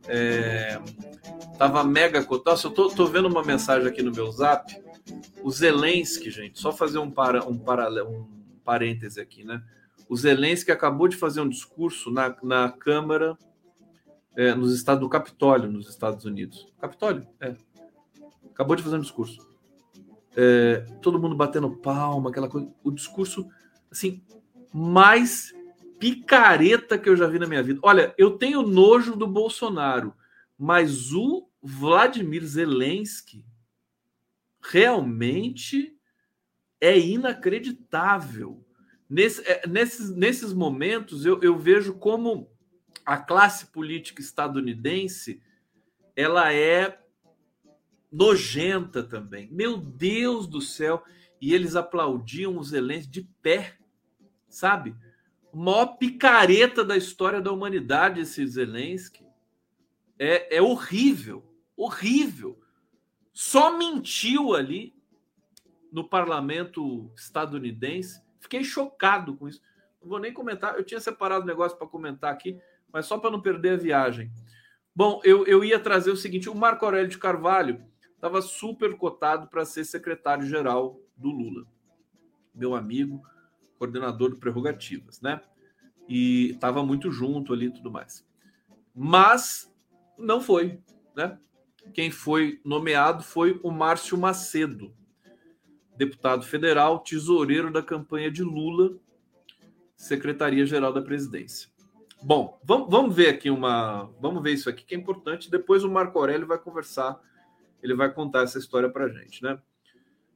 É, Tava mega cotado. Eu tô, tô vendo uma mensagem aqui no meu zap. O Zelensky, gente, só fazer um, para, um, paralelo, um parêntese aqui, né? O Zelensky acabou de fazer um discurso na, na Câmara, é, nos estados do Capitólio, nos Estados Unidos. Capitólio? É. Acabou de fazer um discurso. É, todo mundo batendo palma, aquela coisa. O discurso, assim, mais picareta que eu já vi na minha vida. Olha, eu tenho nojo do Bolsonaro. Mas o Vladimir Zelensky realmente é inacreditável. Nesse, é, nesses, nesses momentos, eu, eu vejo como a classe política estadunidense ela é nojenta também. Meu Deus do céu! E eles aplaudiam o Zelensky de pé, sabe? O maior picareta da história da humanidade, esse Zelensky é, é horrível, horrível. Só mentiu ali no parlamento estadunidense. Fiquei chocado com isso. Não vou nem comentar. Eu tinha separado o negócio para comentar aqui, mas só para não perder a viagem. Bom, eu, eu ia trazer o seguinte: o Marco Aurélio de Carvalho estava super cotado para ser secretário-geral do Lula. Meu amigo, coordenador do Prerrogativas, né? E estava muito junto ali e tudo mais. Mas não foi, né? Quem foi nomeado foi o Márcio Macedo, deputado federal, tesoureiro da campanha de Lula, Secretaria-Geral da Presidência. Bom, vamos, vamos ver aqui uma. Vamos ver isso aqui que é importante. Depois o Marco Aurélio vai conversar, ele vai contar essa história para gente, né?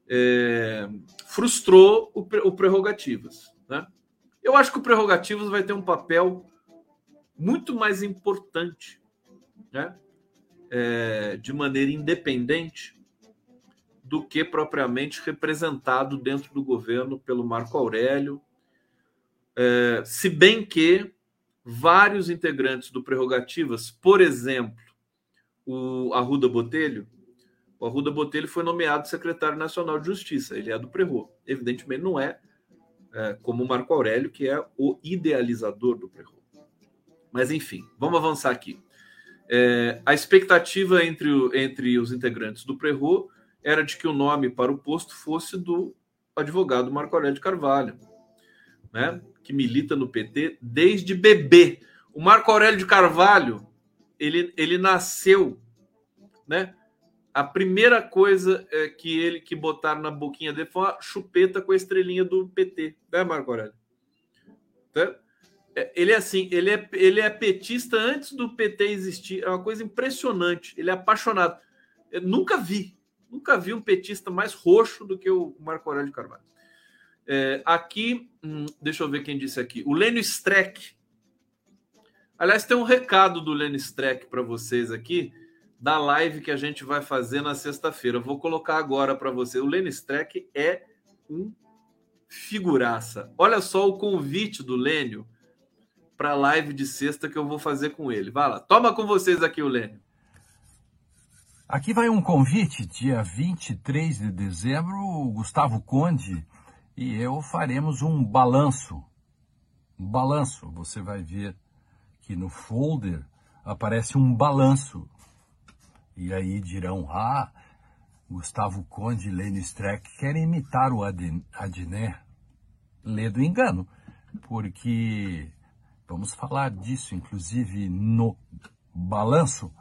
É, frustrou o, o Prerrogativas, né? Eu acho que o Prerrogativas vai ter um papel muito mais importante né, é, de maneira independente do que propriamente representado dentro do governo pelo Marco Aurélio, é, se bem que vários integrantes do Prerrogativas, por exemplo, o Arruda Botelho, o Arruda Botelho foi nomeado secretário nacional de Justiça, ele é do Prerro. Evidentemente não é, é como o Marco Aurélio, que é o idealizador do Prerro. Mas enfim, vamos avançar aqui. É, a expectativa entre, entre os integrantes do Prerro era de que o nome para o posto fosse do advogado Marco Aurélio de Carvalho, né? Que milita no PT desde bebê. O Marco Aurélio de Carvalho, ele, ele nasceu, né? A primeira coisa é que ele que botaram na boquinha dele foi uma chupeta com a estrelinha do PT, né, Marco Aurélio? Tá? Ele é assim, ele é, ele é petista antes do PT existir. É uma coisa impressionante. Ele é apaixonado. Eu nunca vi, nunca vi um petista mais roxo do que o Marco Aurélio Carvalho. É, aqui, hum, deixa eu ver quem disse aqui. O Lênio Streck. Aliás, tem um recado do Lênio Streck para vocês aqui, da live que a gente vai fazer na sexta-feira. Vou colocar agora para você. O Lênio Streck é um figuraça. Olha só o convite do Lênio para a live de sexta que eu vou fazer com ele. Vai lá, toma com vocês aqui o Lênio. Aqui vai um convite, dia 23 de dezembro, o Gustavo Conde e eu faremos um balanço. Um balanço, você vai ver que no folder aparece um balanço. E aí dirão, ah, Gustavo Conde e Lênin Streck querem imitar o Adnet. Lê do engano, porque Vamos falar disso, inclusive, no balanço.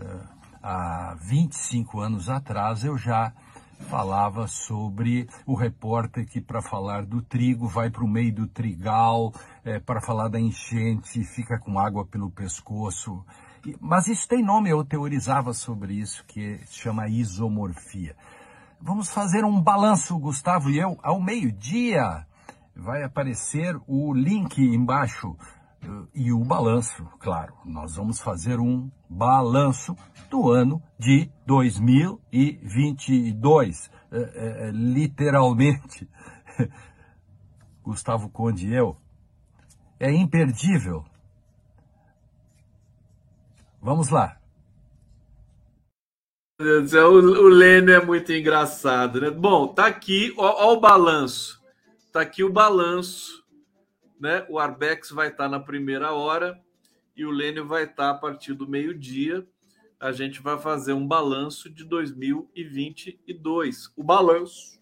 Eh, há 25 anos atrás eu já falava sobre o repórter que, para falar do trigo, vai para o meio do trigal, é, para falar da enchente, fica com água pelo pescoço. Mas isso tem nome, eu teorizava sobre isso, que chama isomorfia. Vamos fazer um balanço, Gustavo e eu, ao meio-dia. Vai aparecer o link embaixo e o balanço, claro, nós vamos fazer um balanço do ano de 2022, é, é, é, literalmente. Gustavo Conde e eu, é imperdível. Vamos lá. O Lênin é muito engraçado, né? Bom, tá aqui, ó, ó o balanço. Tá aqui o balanço né? O Arbex vai estar na primeira hora e o Lênio vai estar a partir do meio-dia. A gente vai fazer um balanço de 2022. O balanço.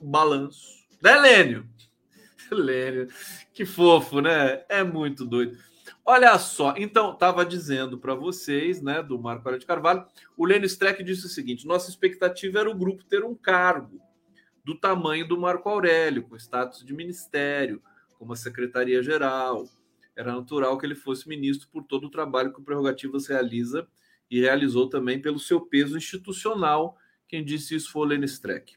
O balanço. Né, Lênio? Lênio. Que fofo, né? É muito doido. Olha só, então, estava dizendo para vocês, né, do Marco Aurélio de Carvalho, o Lênio Streck disse o seguinte: nossa expectativa era o grupo ter um cargo do tamanho do Marco Aurélio, com status de ministério, como a secretaria-geral. Era natural que ele fosse ministro por todo o trabalho que o Prerrogativas realiza e realizou também pelo seu peso institucional. Quem disse isso foi o Lênin Streck.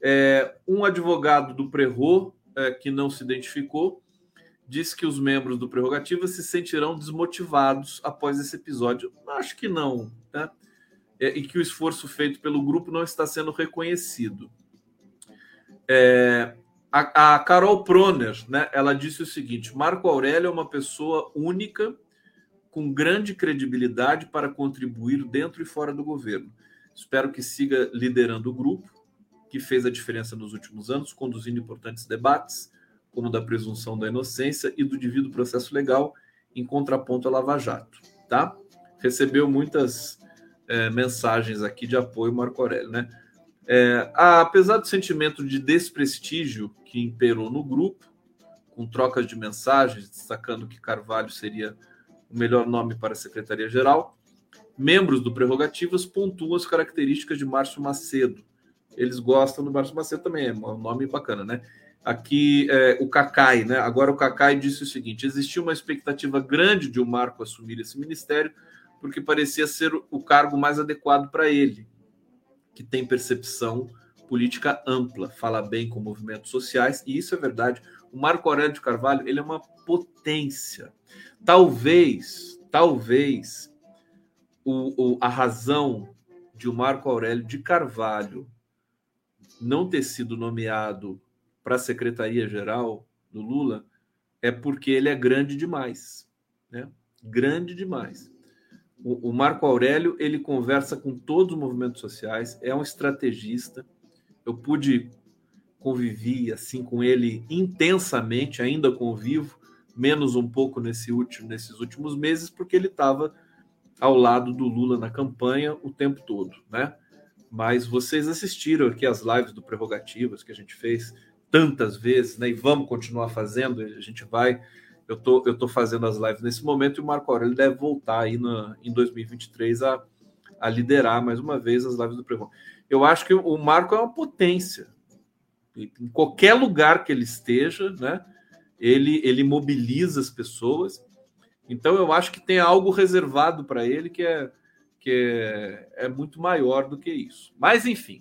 É, um advogado do Prerro, é, que não se identificou, disse que os membros do Prerrogativas se sentirão desmotivados após esse episódio. Acho que não, né? É, e que o esforço feito pelo grupo não está sendo reconhecido. É, a, a, Carol Proner, né, ela disse o seguinte: Marco Aurélio é uma pessoa única, com grande credibilidade para contribuir dentro e fora do governo. Espero que siga liderando o grupo, que fez a diferença nos últimos anos, conduzindo importantes debates, como da presunção da inocência e do devido processo legal, em contraponto à Lava Jato. Tá? Recebeu muitas é, mensagens aqui de apoio, Marco Aurélio, né? É, apesar do sentimento de desprestígio que imperou no grupo, com trocas de mensagens destacando que Carvalho seria o melhor nome para a Secretaria-Geral, membros do Prerrogativas pontuam as características de Márcio Macedo. Eles gostam do Márcio Macedo também, é um nome bacana, né? Aqui é, o Cacai, né? Agora o Cacai disse o seguinte: existia uma expectativa grande de o Marco assumir esse ministério, porque parecia ser o cargo mais adequado para ele que tem percepção política ampla, fala bem com movimentos sociais, e isso é verdade. O Marco Aurélio de Carvalho ele é uma potência. Talvez, talvez, o, o, a razão de o Marco Aurélio de Carvalho não ter sido nomeado para a Secretaria-Geral do Lula é porque ele é grande demais. Né? Grande demais. O, Marco Aurélio ele conversa com todos os movimentos sociais, é um estrategista. Eu pude conviver assim com ele intensamente, ainda convivo, menos um pouco nesse último, nesses últimos meses, porque ele estava ao lado do Lula na campanha o tempo todo, né? Mas vocês assistiram aqui as lives do Prerrogativas que a gente fez tantas vezes, né? E vamos continuar fazendo, a gente vai. Eu tô, eu tô fazendo as lives nesse momento e o Marco Aurélio deve voltar aí no, em 2023 a, a liderar mais uma vez as lives do Prevão. Eu acho que o Marco é uma potência. Em qualquer lugar que ele esteja, né? Ele, ele mobiliza as pessoas. Então eu acho que tem algo reservado para ele que é que é, é, muito maior do que isso. Mas enfim,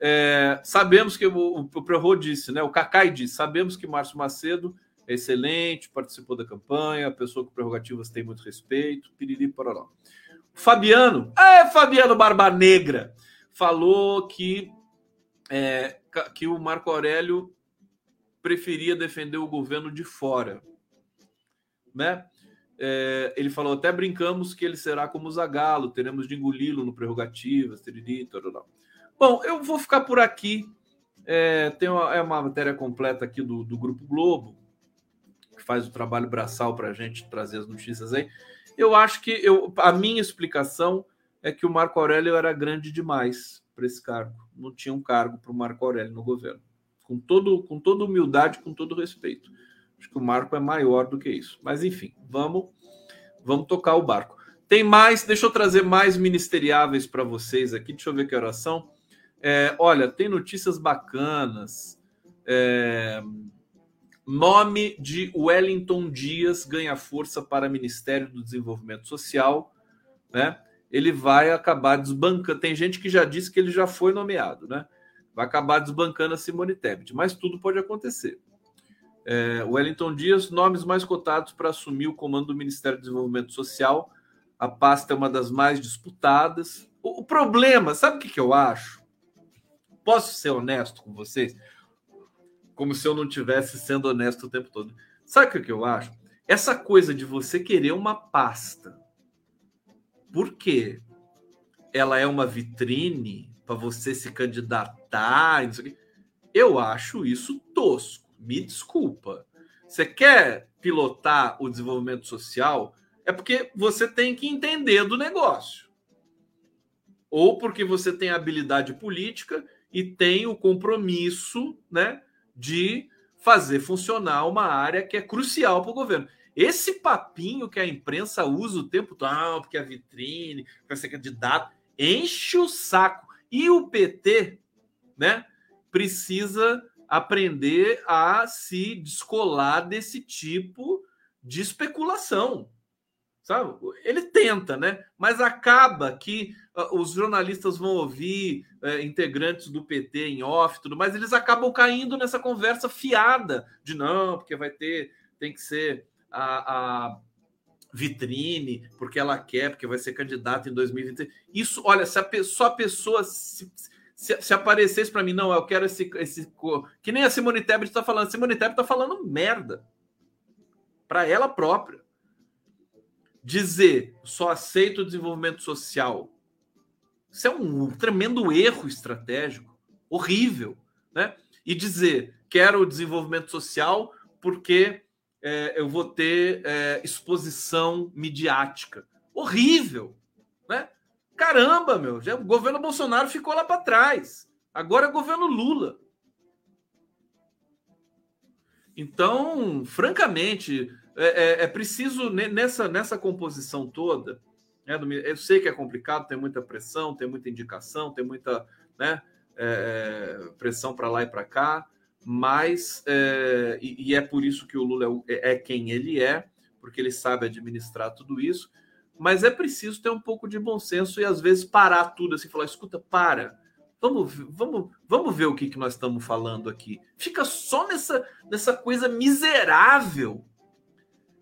é, sabemos que o, o Prerro disse, né? O Cacai disse, sabemos que Márcio Macedo é excelente, participou da campanha, pessoa com prerrogativas tem muito respeito, piriri pororó. Fabiano, é Fabiano Barba Negra, falou que é, que o Marco Aurélio preferia defender o governo de fora, né? É, ele falou até brincamos que ele será como Zagalo, teremos de engoli-lo no prerrogativas, teriri, tororó. Bom, eu vou ficar por aqui. É, tem uma, é uma matéria completa aqui do, do Grupo Globo, faz o trabalho braçal para a gente trazer as notícias aí. Eu acho que eu, a minha explicação é que o Marco Aurélio era grande demais para esse cargo. Não tinha um cargo para o Marco Aurélio no governo. Com, todo, com toda humildade, com todo respeito. Acho que o Marco é maior do que isso. Mas, enfim, vamos, vamos tocar o barco. Tem mais, deixa eu trazer mais ministeriáveis para vocês aqui. Deixa eu ver que oração. É, olha, tem notícias bacanas. É, nome de Wellington Dias ganha força para Ministério do Desenvolvimento Social, né? Ele vai acabar desbancando. Tem gente que já disse que ele já foi nomeado, né? Vai acabar desbancando a Simone Tebet, mas tudo pode acontecer. É, Wellington Dias, nomes mais cotados para assumir o comando do Ministério do Desenvolvimento Social. A pasta é uma das mais disputadas. O, o problema, sabe o que, que eu acho? Posso ser honesto com vocês? Como se eu não tivesse sendo honesto o tempo todo. Sabe o que eu acho? Essa coisa de você querer uma pasta, porque ela é uma vitrine para você se candidatar, eu acho isso tosco. Me desculpa. Você quer pilotar o desenvolvimento social? É porque você tem que entender do negócio. Ou porque você tem habilidade política e tem o compromisso né, de fazer funcionar uma área que é crucial para o governo. Esse papinho que a imprensa usa o tempo todo, ah, porque a vitrine, vai ser candidato, enche o saco. E o PT né, precisa aprender a se descolar desse tipo de especulação sabe? Ele tenta, né? Mas acaba que uh, os jornalistas vão ouvir uh, integrantes do PT em off, tudo mais, eles acabam caindo nessa conversa fiada de não, porque vai ter, tem que ser a, a vitrine, porque ela quer, porque vai ser candidata em 2020. Isso, olha, se a pessoa, a pessoa se, se, se aparecesse para mim, não, eu quero esse, esse. Que nem a Simone Tebet está falando. A Simone Tebet está falando merda para ela própria dizer só aceito o desenvolvimento social, isso é um tremendo erro estratégico, horrível, né? E dizer quero o desenvolvimento social porque é, eu vou ter é, exposição midiática, horrível, né? Caramba, meu, já, o governo Bolsonaro ficou lá para trás. Agora é o governo Lula. Então, francamente, é, é, é, preciso, nessa, nessa composição toda, né, eu sei que é complicado, tem muita pressão, tem muita indicação, tem muita né, é, é pressão para lá e para cá, mas, é, e, e, é por isso que o Lula é, é, quem ele é, porque ele sabe administrar tudo isso, mas é preciso ter um pouco de bom senso e às vezes parar tudo assim, falar, escuta, para, Vamos, vamos, vamos ver o que, que nós estamos falando aqui. Fica só nessa, nessa coisa miserável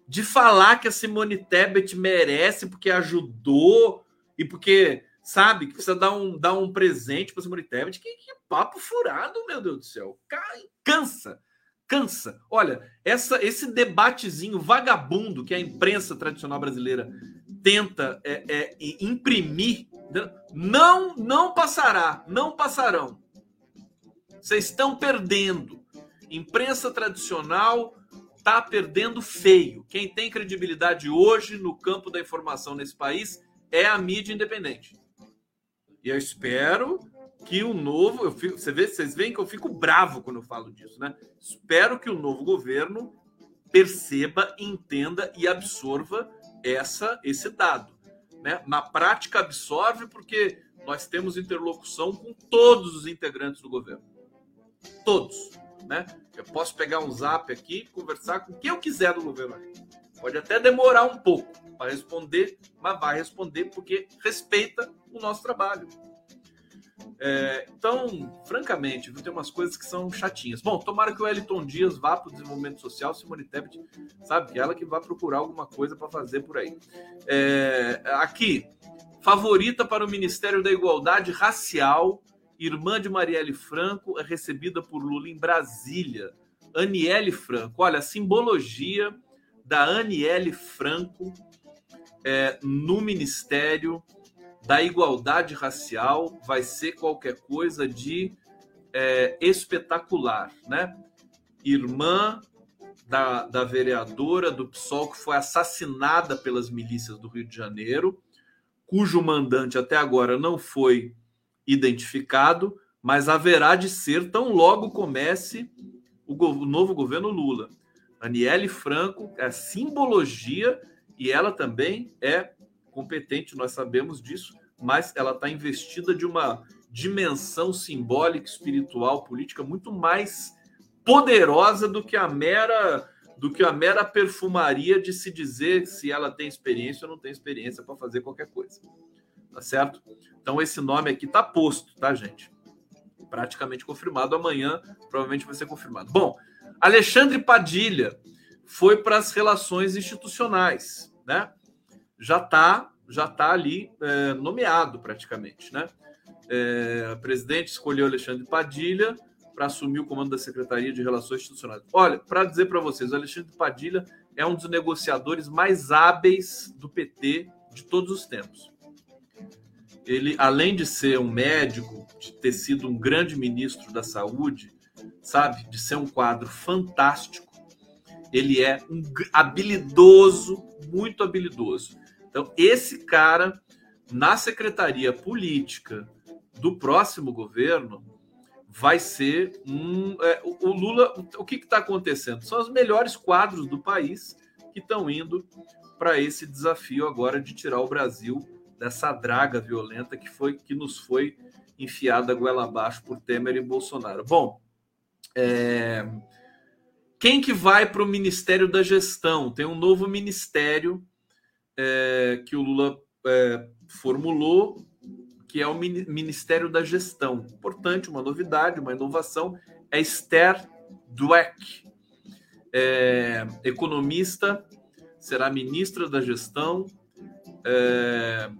de falar que a Simone Tebet merece porque ajudou e porque, sabe, que precisa dar um, dar um presente para Simone Tebet. Que, que papo furado, meu Deus do céu. Cansa, cansa. Olha, essa, esse debatezinho vagabundo que a imprensa tradicional brasileira tenta é, é, imprimir, não, não passará, não passarão. Vocês estão perdendo. Imprensa tradicional está perdendo feio. Quem tem credibilidade hoje no campo da informação nesse país é a mídia independente. E eu espero que o novo, eu fico, você vê, vocês veem que eu fico bravo quando eu falo disso, né? Espero que o novo governo perceba, entenda e absorva essa esse dado, né? Na prática absorve porque nós temos interlocução com todos os integrantes do governo. Todos, né? Eu posso pegar um zap aqui, conversar com quem eu quiser do governo. Pode até demorar um pouco para responder, mas vai responder porque respeita o nosso trabalho. É, então, francamente, tem umas coisas que são chatinhas. Bom, tomara que o Elton Dias vá para o desenvolvimento social, Simone Tebet, sabe? Que ela que vai procurar alguma coisa para fazer por aí. É, aqui, favorita para o Ministério da Igualdade Racial, irmã de Marielle Franco, é recebida por Lula em Brasília. Aniele Franco. Olha, a simbologia da Aniele Franco é, no Ministério da igualdade racial vai ser qualquer coisa de é, espetacular, né? Irmã da, da vereadora do PSOL que foi assassinada pelas milícias do Rio de Janeiro, cujo mandante até agora não foi identificado, mas haverá de ser tão logo comece o, o novo governo Lula. Aniele Franco é simbologia e ela também é competente, nós sabemos disso, mas ela está investida de uma dimensão simbólica, espiritual, política muito mais poderosa do que a mera do que a mera perfumaria de se dizer se ela tem experiência ou não tem experiência para fazer qualquer coisa. Tá certo? Então esse nome aqui tá posto, tá, gente? Praticamente confirmado amanhã, provavelmente vai ser confirmado. Bom, Alexandre Padilha foi para as relações institucionais, né? Já está já tá ali é, nomeado praticamente, né? É, o presidente escolheu Alexandre Padilha para assumir o comando da Secretaria de Relações Institucionais. Olha, para dizer para vocês, o Alexandre Padilha é um dos negociadores mais hábeis do PT de todos os tempos. Ele, além de ser um médico, de ter sido um grande ministro da saúde, sabe, de ser um quadro fantástico, ele é um habilidoso, muito habilidoso. Então, esse cara, na secretaria política do próximo governo, vai ser um. É, o, Lula, o que está acontecendo? São os melhores quadros do país que estão indo para esse desafio agora de tirar o Brasil dessa draga violenta que foi que nos foi enfiada goela abaixo por Temer e Bolsonaro. Bom, é, quem que vai para o Ministério da Gestão? Tem um novo ministério é, que o Lula é, formulou, que é o Ministério da Gestão. Importante, uma novidade, uma inovação. É Esther Dweck, é, economista, será ministra da Gestão. É,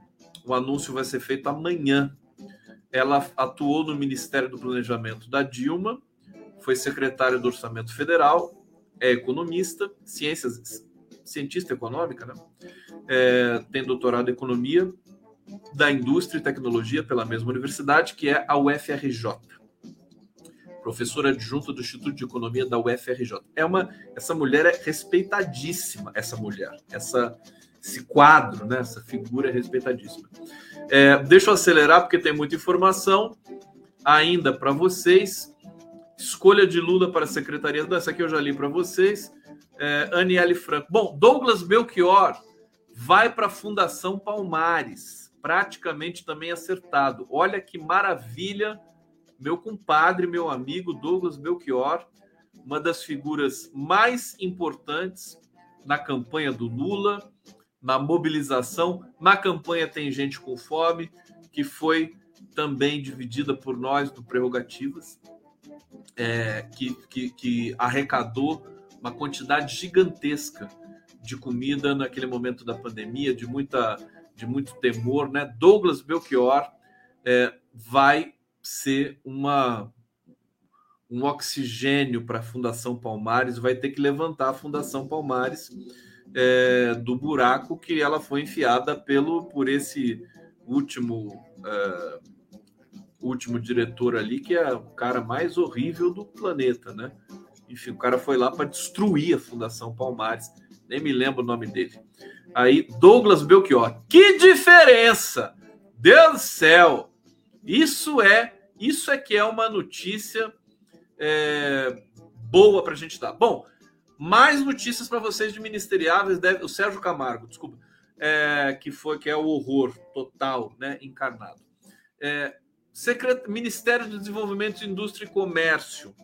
o anúncio vai ser feito amanhã. Ela atuou no Ministério do Planejamento da Dilma, foi secretária do Orçamento Federal, é economista, ciências, cientista econômica, né? é, tem doutorado em economia da indústria e tecnologia pela mesma universidade, que é a UFRJ. Professora adjunta do Instituto de Economia da UFRJ. É uma, essa mulher é respeitadíssima, essa mulher, essa, esse quadro, né, essa figura é respeitadíssima. É, deixa eu acelerar porque tem muita informação ainda para vocês. Escolha de Lula para a Secretaria. Essa aqui eu já li para vocês. É, Aniele Franco. Bom, Douglas Belchior vai para a Fundação Palmares, praticamente também acertado. Olha que maravilha, meu compadre, meu amigo Douglas Belchior, uma das figuras mais importantes na campanha do Lula, na mobilização. Na campanha Tem Gente com Fome, que foi também dividida por nós do Prerrogativas, é, que, que, que arrecadou uma quantidade gigantesca de comida naquele momento da pandemia, de muita de muito temor, né? Douglas Belchior é, vai ser uma um oxigênio para a Fundação Palmares, vai ter que levantar a Fundação Palmares é, do buraco que ela foi enfiada pelo por esse último é, último diretor ali, que é o cara mais horrível do planeta, né? Enfim, o cara foi lá para destruir a Fundação Palmares nem me lembro o nome dele. Aí, Douglas Belchior. Que diferença! Deus do céu! Isso é Isso é que é uma notícia é, boa para a gente dar. Bom, mais notícias para vocês de ministeriáveis. Deve, o Sérgio Camargo, desculpa, é, que foi que é o horror total, né, encarnado. É, Secret... Ministério do Desenvolvimento, Indústria e Comércio.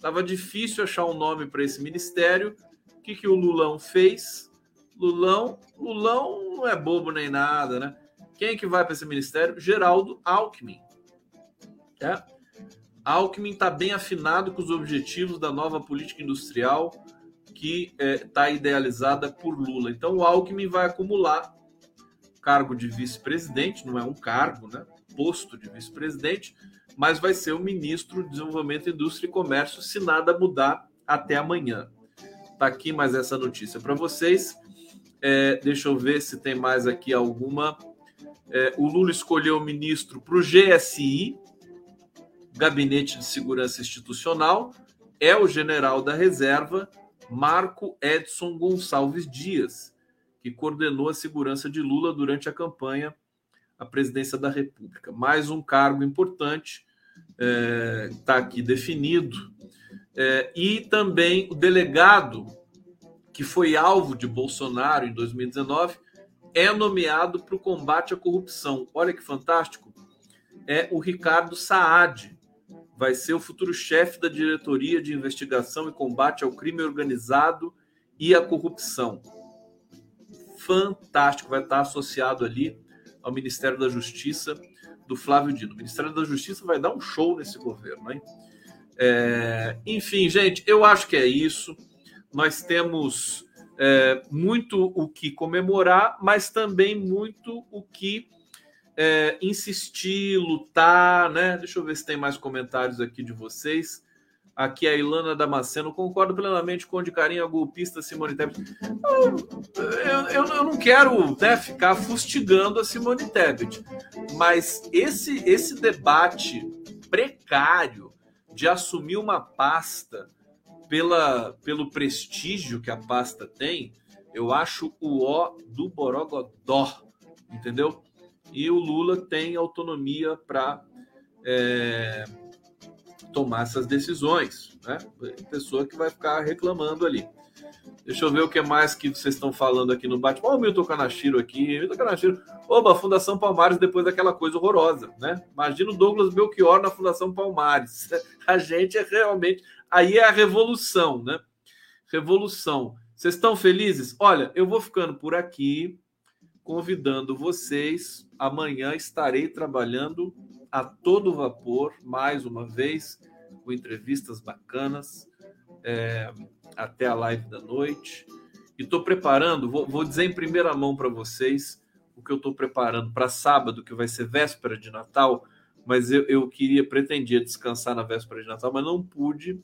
Tava difícil achar um nome para esse ministério. O que, que o Lulão fez? Lulão, Lulão não é bobo nem nada, né? Quem que vai para esse ministério? Geraldo Alckmin. É? Alckmin está bem afinado com os objetivos da nova política industrial que está é, tá idealizada por Lula. Então, o Alckmin vai acumular cargo de vice-presidente, não é um cargo, né? Posto de vice-presidente, mas vai ser o ministro de Desenvolvimento, Indústria e Comércio, se nada mudar até amanhã. Tá aqui mais essa notícia para vocês. É, deixa eu ver se tem mais aqui alguma. É, o Lula escolheu o ministro para o GSI, Gabinete de Segurança Institucional, é o general da reserva Marco Edson Gonçalves Dias, que coordenou a segurança de Lula durante a campanha à presidência da República. Mais um cargo importante, está é, aqui definido. É, e também o delegado que foi alvo de Bolsonaro em 2019 é nomeado para o combate à corrupção. Olha que fantástico! É o Ricardo Saad, vai ser o futuro chefe da diretoria de investigação e combate ao crime organizado e à corrupção. Fantástico, vai estar associado ali ao Ministério da Justiça do Flávio Dino. O Ministério da Justiça vai dar um show nesse governo, hein? É, enfim, gente, eu acho que é isso. Nós temos é, muito o que comemorar, mas também muito o que é, insistir, lutar, né? Deixa eu ver se tem mais comentários aqui de vocês. Aqui a Ilana Damasceno, concordo plenamente com de carinho a golpista Simone Tebet. Eu, eu, eu não quero né, ficar fustigando a Simone Tebet, mas esse, esse debate precário de assumir uma pasta pela, pelo prestígio que a pasta tem, eu acho o ó do Borogodó, entendeu? E o Lula tem autonomia para é, tomar essas decisões. Né? Pessoa que vai ficar reclamando ali. Deixa eu ver o que mais que vocês estão falando aqui no bate. Olha o Milton Canachiro aqui. Milton Canachiro. Oba, Fundação Palmares depois daquela coisa horrorosa, né? Imagina o Douglas Belchior na Fundação Palmares. A gente é realmente... Aí é a revolução, né? Revolução. Vocês estão felizes? Olha, eu vou ficando por aqui convidando vocês. Amanhã estarei trabalhando a todo vapor, mais uma vez, com entrevistas bacanas, é, até a live da noite. E estou preparando, vou, vou, dizer em primeira mão para vocês o que eu estou preparando para sábado, que vai ser véspera de Natal, mas eu, eu, queria, pretendia descansar na véspera de Natal, mas não pude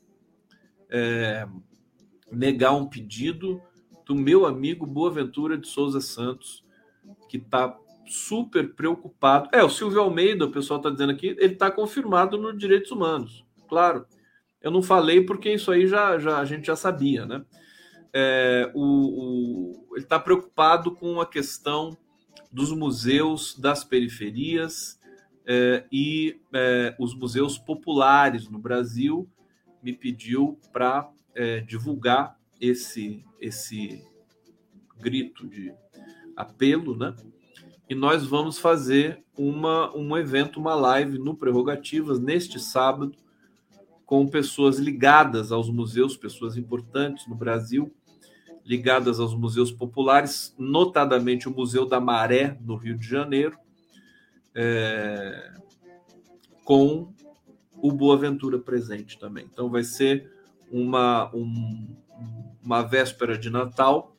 é, negar um pedido do meu amigo Boaventura de Souza Santos, que está super preocupado. É, o Silvio Almeida, o pessoal está dizendo aqui, ele está confirmado no Direitos Humanos. Claro, eu não falei porque isso aí já, já a gente já sabia, né? É, o, o, ele está preocupado com a questão dos museus das periferias é, e é, os museus populares no Brasil. Me pediu para é, divulgar esse, esse grito de apelo, né? E nós vamos fazer uma, um evento, uma live no Prerrogativas neste sábado, com pessoas ligadas aos museus, pessoas importantes no Brasil, ligadas aos museus populares, notadamente o Museu da Maré, no Rio de Janeiro, é, com o Boaventura presente também. Então vai ser uma, um, uma véspera de Natal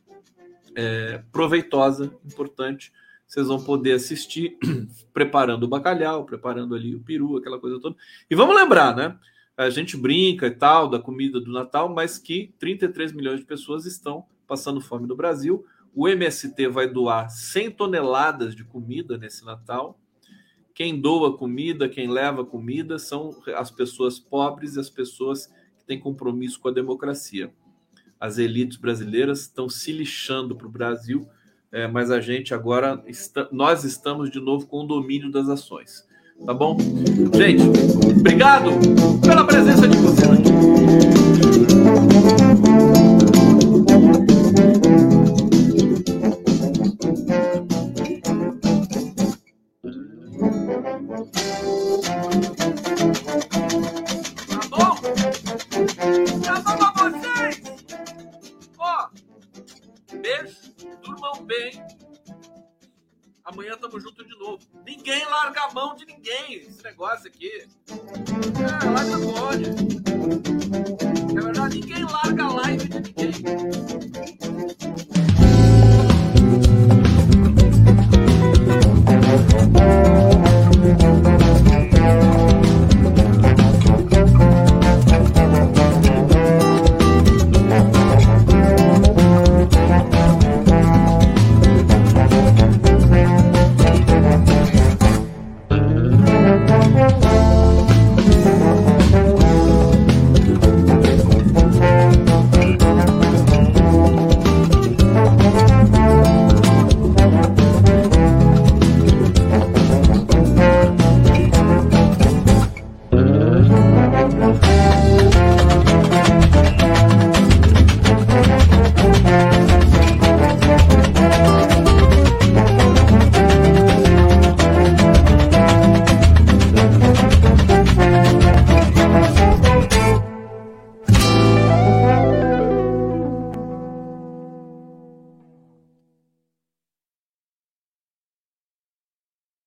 é, proveitosa, importante. Vocês vão poder assistir preparando o bacalhau, preparando ali o peru, aquela coisa toda. E vamos lembrar, né? A gente brinca e tal da comida do Natal, mas que 33 milhões de pessoas estão passando fome no Brasil. O MST vai doar 100 toneladas de comida nesse Natal. Quem doa comida, quem leva comida são as pessoas pobres e as pessoas que têm compromisso com a democracia as elites brasileiras estão se lixando para o Brasil, é, mas a gente agora, está, nós estamos de novo com o domínio das ações. Tá bom? Gente, obrigado pela presença de vocês aqui.